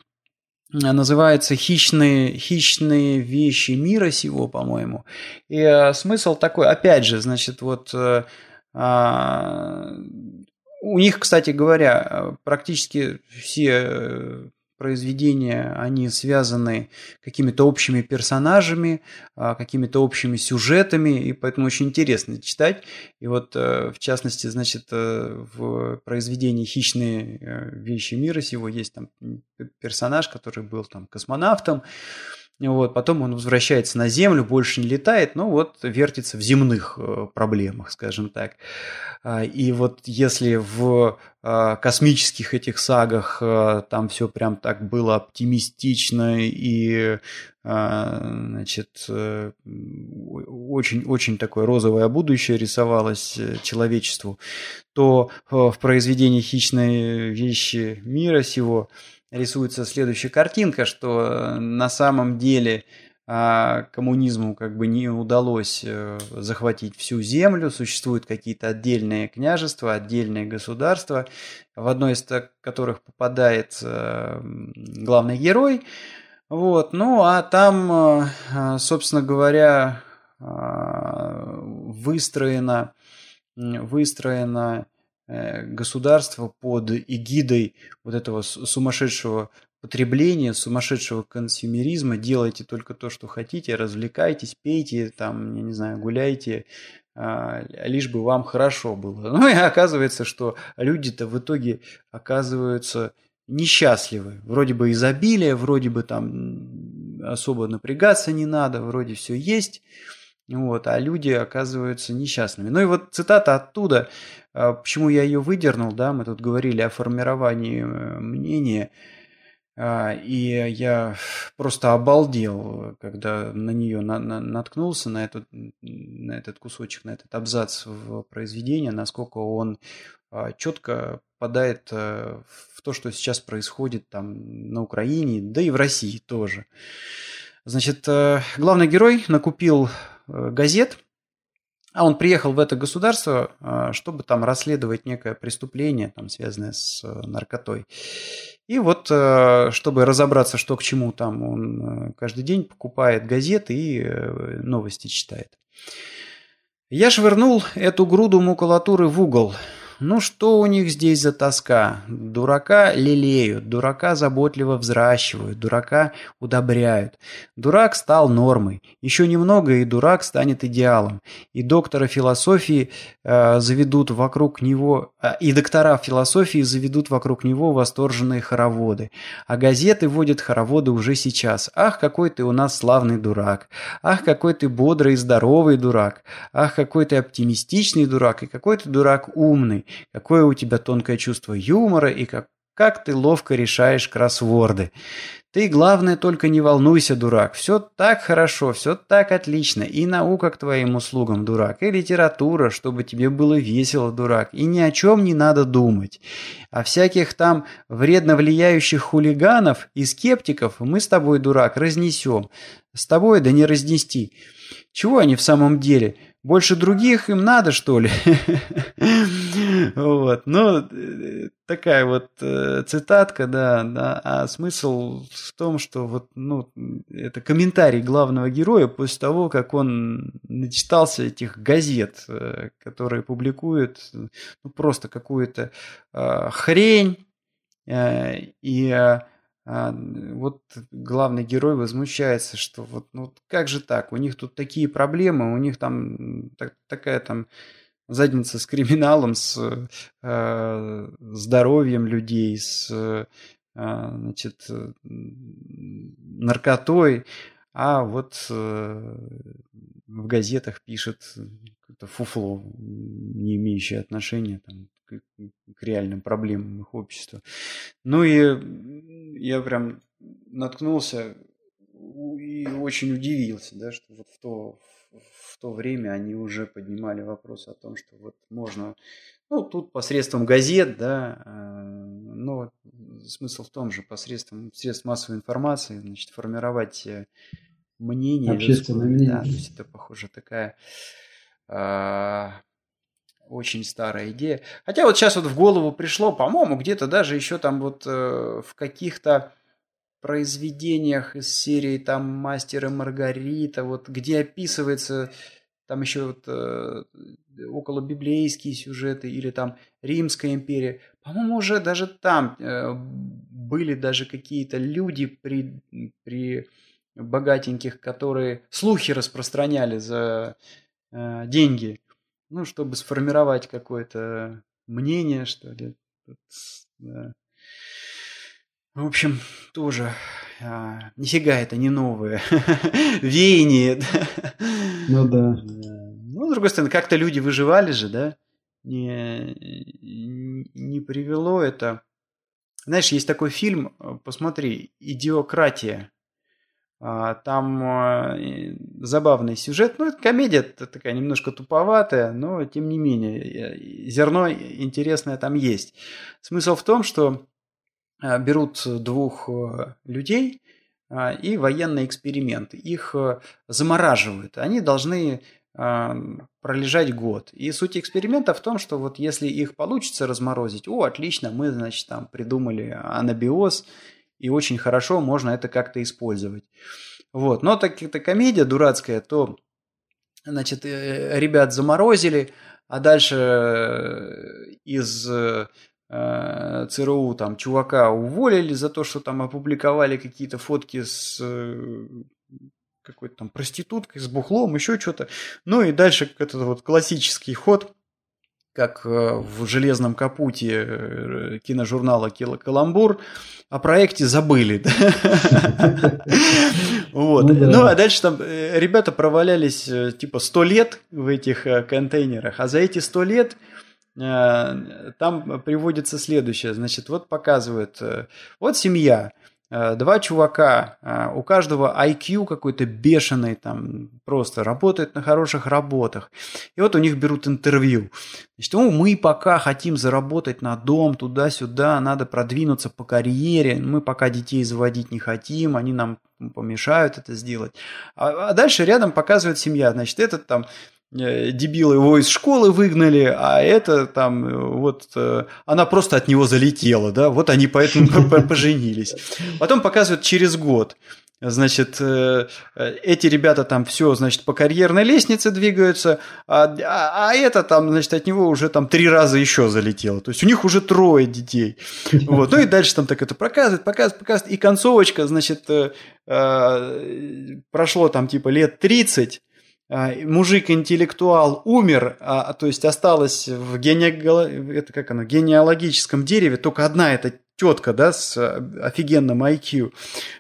называется «Хищные, «Хищные вещи мира сего», по-моему. И а, смысл такой, опять же, значит, вот э, А, у них, кстати говоря, практически все произведения, они связаны какими-то общими персонажами, а, какими-то общими сюжетами, и поэтому очень интересно читать. И вот, э, в частности, значит, э, в произведении «Хищные э, вещи мира сего» есть там персонаж, который был там космонавтом, вот, потом он возвращается на Землю, больше не летает, но вот вертится в земных э, проблемах, скажем так. А, и вот если в а, космических этих сагах э, там все прям так было оптимистично и а, значит, очень-очень э, такое розовое будущее рисовалось человечеству, то в произведении «Хищные вещи мира сего» рисуется следующая картинка, что э, на самом деле а, коммунизму как бы не удалось э, захватить всю землю, существуют какие-то отдельные княжества, отдельные государства, в одно из которых попадает э, главный герой, вот, ну а там, собственно говоря, выстроена, выстроена государство под эгидой вот этого сумасшедшего потребления, сумасшедшего консюмеризма, делайте только то, что хотите, развлекайтесь, пейте, там, я не знаю, гуляйте, а, лишь бы вам хорошо было. Ну и оказывается, что люди-то в итоге оказываются несчастливы. Вроде бы изобилие, вроде бы там особо напрягаться не надо, вроде все есть, вот, а люди оказываются несчастными. Ну и вот цитата оттуда, а, почему я ее выдернул, да, мы тут говорили о формировании э, мнения, а, и я просто обалдел, когда на нее на, на, наткнулся, на, этот, на этот кусочек, на этот абзац в произведении, насколько он а, четко попадает э, в то, что сейчас происходит там на Украине, да и в России тоже. Значит, э, главный герой накупил газет, а он приехал в это государство, э, чтобы там расследовать некое преступление, там, связанное с э, наркотой. И вот, чтобы разобраться, что к чему, там он каждый день покупает газеты и новости читает. Я швырнул эту груду макулатуры в угол – ну что у них здесь за тоска? Дурака лелеют, дурака заботливо взращивают, дурака удобряют. Дурак стал нормой. Еще немного, и дурак станет идеалом. И доктора философии э, заведут вокруг него, и доктора философии заведут вокруг него восторженные хороводы. А газеты водят хороводы уже сейчас. Ах, какой ты у нас славный дурак. Ах, какой ты бодрый и здоровый дурак. Ах, какой ты оптимистичный дурак и какой ты дурак умный какое у тебя тонкое чувство юмора и как, как ты ловко решаешь кроссворды. Ты, главное, только не волнуйся, дурак. Все так хорошо, все так отлично. И наука к твоим услугам, дурак. И литература, чтобы тебе было весело, дурак. И ни о чем не надо думать. А всяких там вредно влияющих хулиганов и скептиков мы с тобой, дурак, разнесем. С тобой да не разнести. Чего они в самом деле? Больше других им надо, что ли? Вот, ну, такая вот э, цитатка, да, да, а смысл в том, что вот, ну, это комментарий главного героя после того, как он начитался этих газет, э, которые публикуют, ну, просто какую-то э, хрень, и а, вот главный герой возмущается, что вот ну как же так, у них тут такие проблемы, у них там так, такая там задница с криминалом, с э, здоровьем людей, с э, значит, наркотой, а вот э, в газетах пишет какое-то фуфло, не имеющее отношения там, к, к реальным проблемам их общества. Ну и я прям наткнулся и очень удивился, да, что вот в то, в то время они уже поднимали вопрос о том, что вот можно, ну, тут посредством газет, да, э, но смысл в том же, посредством средств массовой информации, значит, формировать э, мнение. Общественное мнение. Да, то есть это, похоже, такая а, очень старая идея. Хотя вот сейчас вот в голову пришло, по-моему, где-то даже еще там вот э, в каких-то произведениях из серии там «Мастер и Маргарита», вот где описывается там еще вот э, около библейские сюжеты или там Римская империя. По-моему, уже даже там э, были даже какие-то люди при, при богатеньких, которые слухи распространяли за э, деньги, ну, чтобы сформировать какое-то мнение, что ли. Да. В общем, тоже а, нифига это не новое веяние. Ну да. Ну, с другой стороны, как-то люди выживали же, да? Не, не привело это. Знаешь, есть такой фильм, посмотри, «Идиократия». А, там а, забавный сюжет. Ну, это комедия такая немножко туповатая, но тем не менее, зерно интересное там есть. Смысл в том, что а, берут двух людей и военный эксперимент. Их замораживают. Они должны пролежать год. И суть эксперимента в том, что вот если их получится разморозить, о, отлично, мы, значит, там придумали анабиоз, и очень хорошо можно это как-то использовать. Вот. Но так это комедия дурацкая, то, значит, э, ребят заморозили, а дальше э, из э, ЦРУ там чувака уволили за то, что там опубликовали какие-то фотки с какой-то там проституткой, с бухлом, еще что-то. Ну и дальше этот вот классический ход – как э, в «Железном капуте» э, киножурнала «Каламбур», о проекте забыли. Вот. Ну, ну а дальше там э, ребята провалялись типа сто лет в этих контейнерах, а за эти сто лет там приводится следующее. Значит, вот показывают, вот семья, два чувака, э, у каждого IQ какой-то бешеный, там просто работает на хороших работах. И вот у них берут интервью. Значит, ну, мы пока хотим заработать на дом, туда-сюда, надо продвинуться по карьере, мы пока детей заводить не хотим, они нам помешают это сделать. А, а дальше рядом показывает семья. Значит, этот там Э, дебил его из школы выгнали, а это там э, вот э, она просто от него залетела, да, вот они поэтому поженились. Потом показывают через год. Значит, эти ребята там все, значит, по карьерной лестнице двигаются, а, а, а это там, значит, от него уже там три раза еще залетело. То есть у них уже трое детей. Вот. Ну и дальше там так это показывает, показывает, показывает. И концовочка, значит, прошло там типа лет 30, а, мужик-интеллектуал умер, а, то есть осталось в гене... это как оно, генеалогическом дереве только одна эта тетка, да, с офигенным IQ.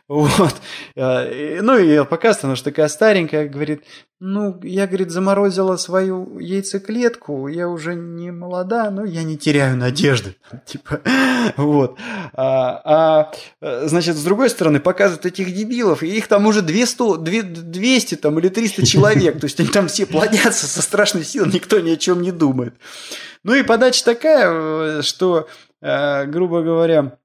Вот. А, ну, и показывает, она же такая старенькая, говорит, ну, я, говорит, заморозила свою яйцеклетку, я уже не молода, но я не теряю надежды. Типа, вот. А, а, значит, с другой стороны, показывают этих дебилов, и их там уже 200, 200 там, или 300 человек, то есть они там все плодятся со страшной силой, никто ни о чем не думает. Ну и подача такая, что, э, грубо говоря,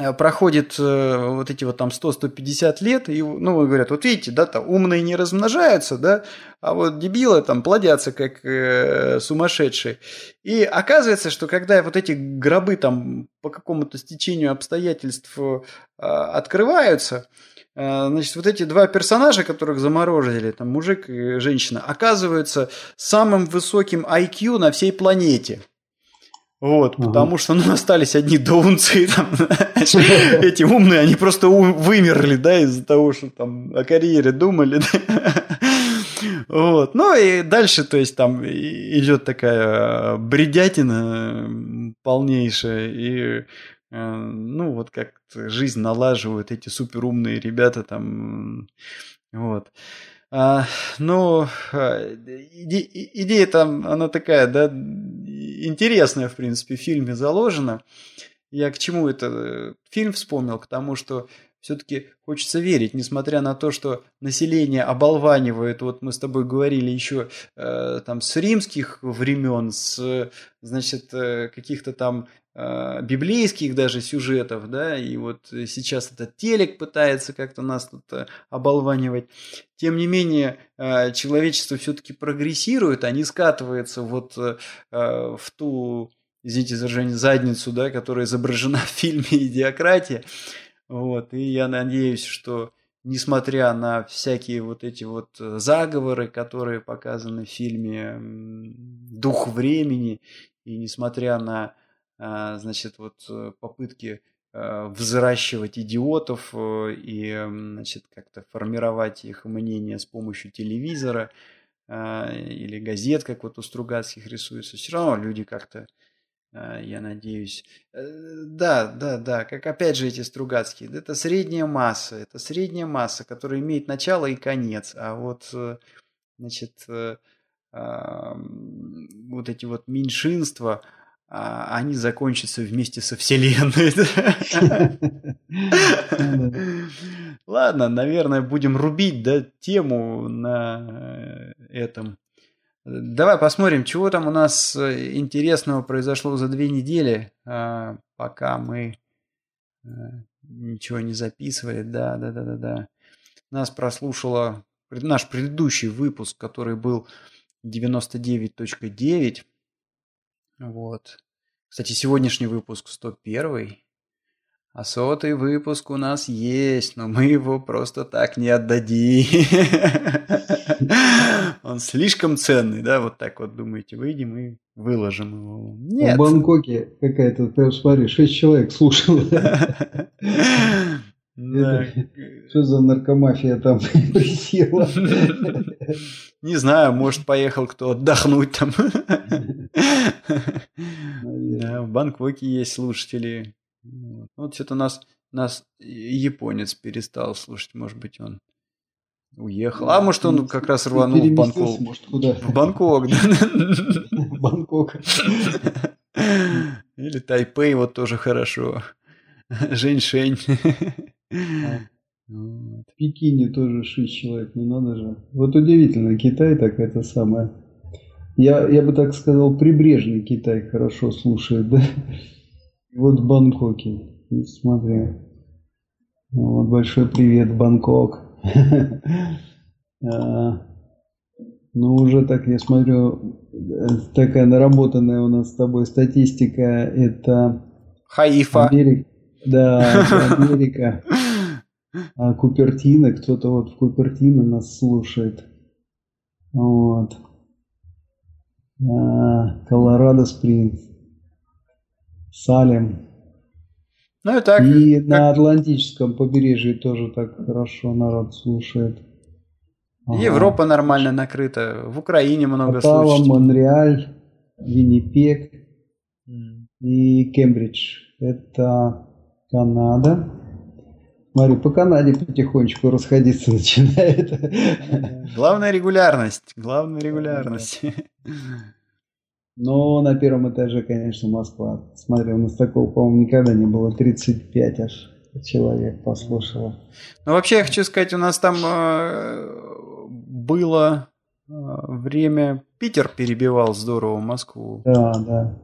Э, проходит э, вот эти вот там 100-150 лет, и, ну, говорят, вот видите, да, там умные не размножаются, да, а вот дебилы там плодятся как э, сумасшедшие. И оказывается, что когда вот эти гробы там по какому-то стечению обстоятельств э, открываются, э, значит, вот эти два персонажа, которых заморозили, там мужик и женщина, оказываются самым высоким IQ на всей планете. Вот, угу. потому что ну, остались одни доунцы, там, эти умные, они просто вымерли, да, из-за того, что там о карьере думали. Да? Вот. Ну и дальше, то есть там идет такая бредятина полнейшая, и э, ну вот как жизнь налаживают эти суперумные ребята там, вот. А, ну, а, иде, идея там, она такая, да, интересная, в принципе, в фильме заложена. Я к чему это фильм вспомнил? К тому, что все-таки хочется верить, несмотря на то, что население оболванивает, вот мы с тобой говорили еще э, там с римских времен, с, значит, э, каких-то там библейских даже сюжетов, да, и вот сейчас этот телек пытается как-то нас тут э, оболванивать. Тем не менее, э, человечество все-таки прогрессирует, а не скатывается вот э, в ту, извините за выражение, задницу, да, которая изображена в фильме «Идиократия». Вот, и я надеюсь, что несмотря на всякие вот эти вот заговоры, которые показаны в фильме «Дух времени», и несмотря на, значит, вот попытки а, взращивать идиотов и, значит, как-то формировать их мнение с помощью телевизора или газет, как вот у Стругацких рисуется, все равно люди как-то а, я надеюсь. Э, да, да, да, как опять же эти Стругацкие. Это средняя масса, это средняя масса, которая имеет начало и конец. А вот, э, значит, э, вот эти вот меньшинства, а, они закончатся вместе со Вселенной. Ладно, наверное, будем рубить да, тему на этом Давай посмотрим, чего там у нас э, интересного произошло за две недели, а, пока мы э, ничего не записывали. Да, да, да, да, да. Нас прослушало наш предыдущий выпуск, который был 99.9. Вот. Кстати, сегодняшний выпуск 101. А сотый выпуск у нас есть, но мы его просто так не отдадим. Он слишком ценный, да? Вот так вот думаете, выйдем и выложим его. Нет. В Бангкоке какая-то, прям смотри, шесть человек слушало. Что за наркомафия там присела? Не знаю, может, поехал кто отдохнуть там. В Бангкоке есть слушатели. Вот что-то нас, нас японец перестал слушать, может быть, он уехал. А может, он как раз рванул в Бангкок. Может, куда? В Бангкок. Бангкок. Или Тайпей, вот тоже хорошо. Жень-шень. В Пекине тоже 6 человек, ну надо же. Вот удивительно, Китай так это самое. Я, я бы так сказал, прибрежный Китай хорошо слушает, да? Вот в Бангкоке. Смотри. Вот большой привет, Бангкок. А, ну, уже так, я смотрю, такая наработанная у нас с тобой статистика. Это... Хаифа. Америка. Да, Америка. А Купертино, кто-то вот в Купертино нас слушает. Вот. А, Колорадо Спрингс. Салем. Ну и так. И как... на Атлантическом побережье тоже так хорошо народ слушает. Ага. Европа нормально накрыта. В Украине много Оттава, слушателей. Монреаль, Виннипек mm. и Кембридж. Это Канада. Смотри, по Канаде потихонечку расходиться начинает. Главная регулярность. Главная регулярность. Но на первом этаже, конечно, Москва. Смотри, у нас такого, по-моему, никогда не было. 35 аж человек послушало. Ну, вообще, я хочу сказать, у нас там э, было э, время... Питер перебивал здорово Москву. Да, да.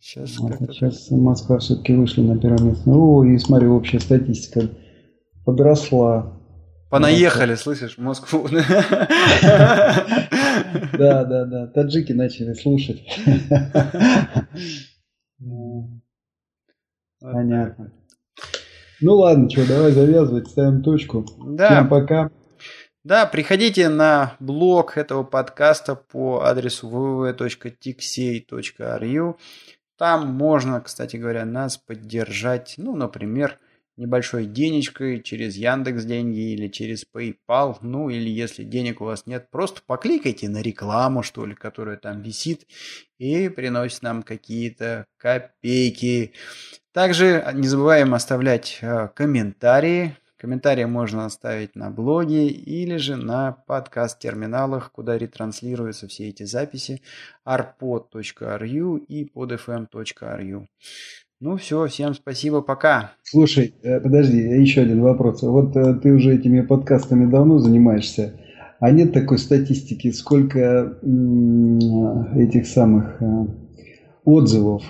Сейчас, вот, сейчас Москва все-таки вышла на первое место. О, и смотри, общая статистика подросла. Понаехали, слышишь, в Москву. Да, да, да. Таджики начали слушать. Понятно. Ну ладно, что, давай завязывать, ставим точку. Да. Всем пока. Да, приходите на блог этого подкаста по адресу www.tixey.ru. Там можно, кстати говоря, нас поддержать, ну, например, небольшой денежкой через Яндекс деньги или через PayPal. Ну или если денег у вас нет, просто покликайте на рекламу, что ли, которая там висит и приносит нам какие-то копейки. Также не забываем оставлять э, комментарии. Комментарии можно оставить на блоге или же на подкаст-терминалах, куда ретранслируются все эти записи arpod.ru и podfm.ru. Ну все, всем спасибо, пока. Слушай, э, подожди, еще один вопрос. Вот э, ты уже этими подкастами давно занимаешься, а нет такой статистики, сколько этих самых э, отзывов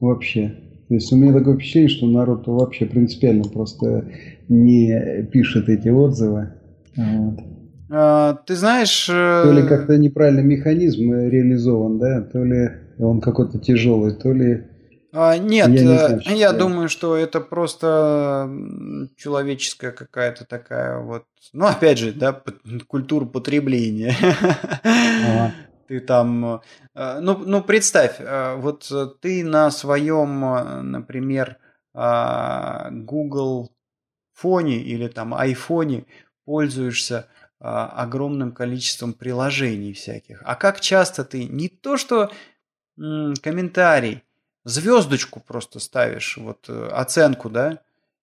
вообще? То есть у меня такое впечатление, что народ вообще принципиально просто не пишет эти отзывы. Вот. А, ты знаешь... То ли как-то неправильно механизм реализован, да, то ли он какой-то тяжелый, то ли А, нет, я, не знаю, я думаю, что это просто человеческая какая-то такая вот, ну опять же, да, культура потребления. Ага. Ты там, ну, ну представь, вот ты на своем, например, Google фоне или там айфоне пользуешься а, огромным количеством приложений всяких. А как часто ты не то что м, комментарий, звездочку просто ставишь, вот э, оценку, да?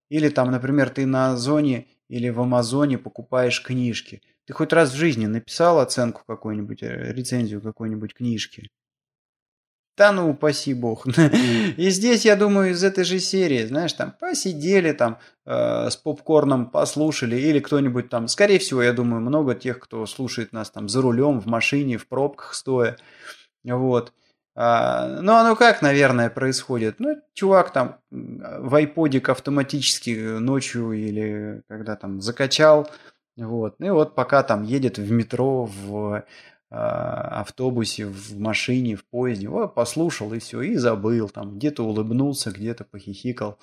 Или там, например, ты на Озоне или в Амазоне покупаешь книжки. Ты хоть раз в жизни написал оценку какой-нибудь, э, рецензию какой-нибудь книжки? Да ну, упаси бог. И здесь, я думаю, из этой же серии, знаешь, там посидели там э, с попкорном, послушали, или кто-нибудь там, скорее всего, я думаю, много тех, кто слушает нас там за рулем, в машине, в пробках стоя. Вот. А, ну, оно как, наверное, происходит? Ну, чувак там в айподик автоматически ночью или когда там закачал, вот. И вот пока там едет в метро, в автобусе, в машине, в поезде, вот, послушал и все, и забыл, там где-то улыбнулся, где-то похихикал.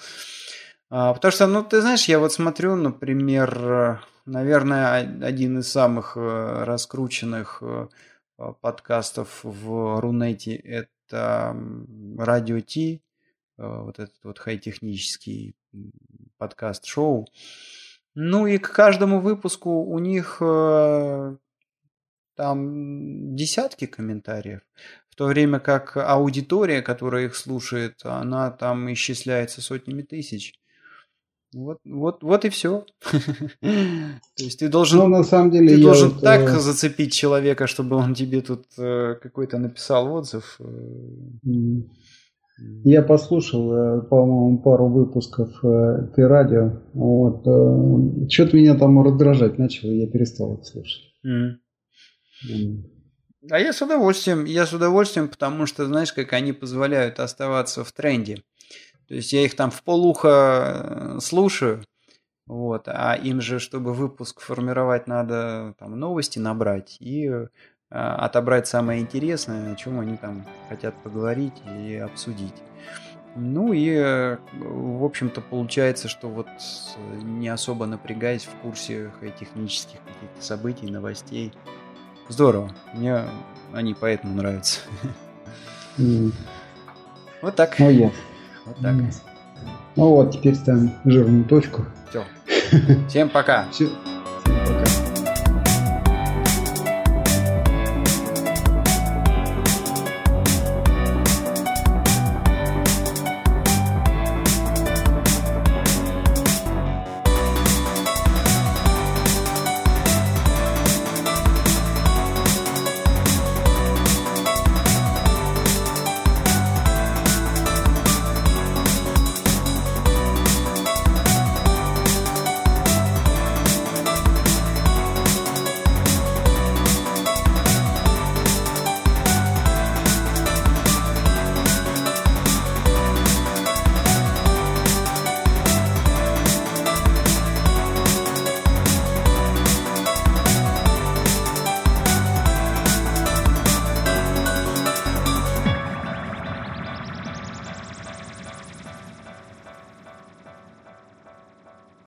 А, потому что, ну, ты знаешь, я вот смотрю, например, наверное, один из самых э, раскрученных э, подкастов в Рунете это Радио Ти, э, вот этот вот хай-технический подкаст-шоу. Ну и к каждому выпуску у них там десятки комментариев, в то время как аудитория, которая их слушает, она там исчисляется сотнями тысяч. Вот, вот, вот и все. То есть ты должен, ну, на самом деле, ты должен вот, так э... зацепить человека, чтобы он тебе тут э, какой-то написал отзыв. Э. Я послушал, э, по-моему, пару выпусков э, ты радио. Вот, э, что-то меня там раздражать начало, я перестал их слушать. Mm. А я с удовольствием, я с удовольствием, потому что, знаешь, как они позволяют оставаться в тренде. То есть я их там в полуха э, слушаю, вот, а им же, чтобы выпуск формировать, надо там новости набрать и э, отобрать самое интересное, о чем они там хотят поговорить и обсудить. Ну и, э, в общем-то, получается, что вот не особо напрягаясь в курсе технических событий, новостей, Здорово. Мне они поэтому нравятся. Mm. Вот так. Ну, yes. Вот так. Mm. Ну вот, теперь ставим жирную точку. Все. Всем пока. Все. Всем пока.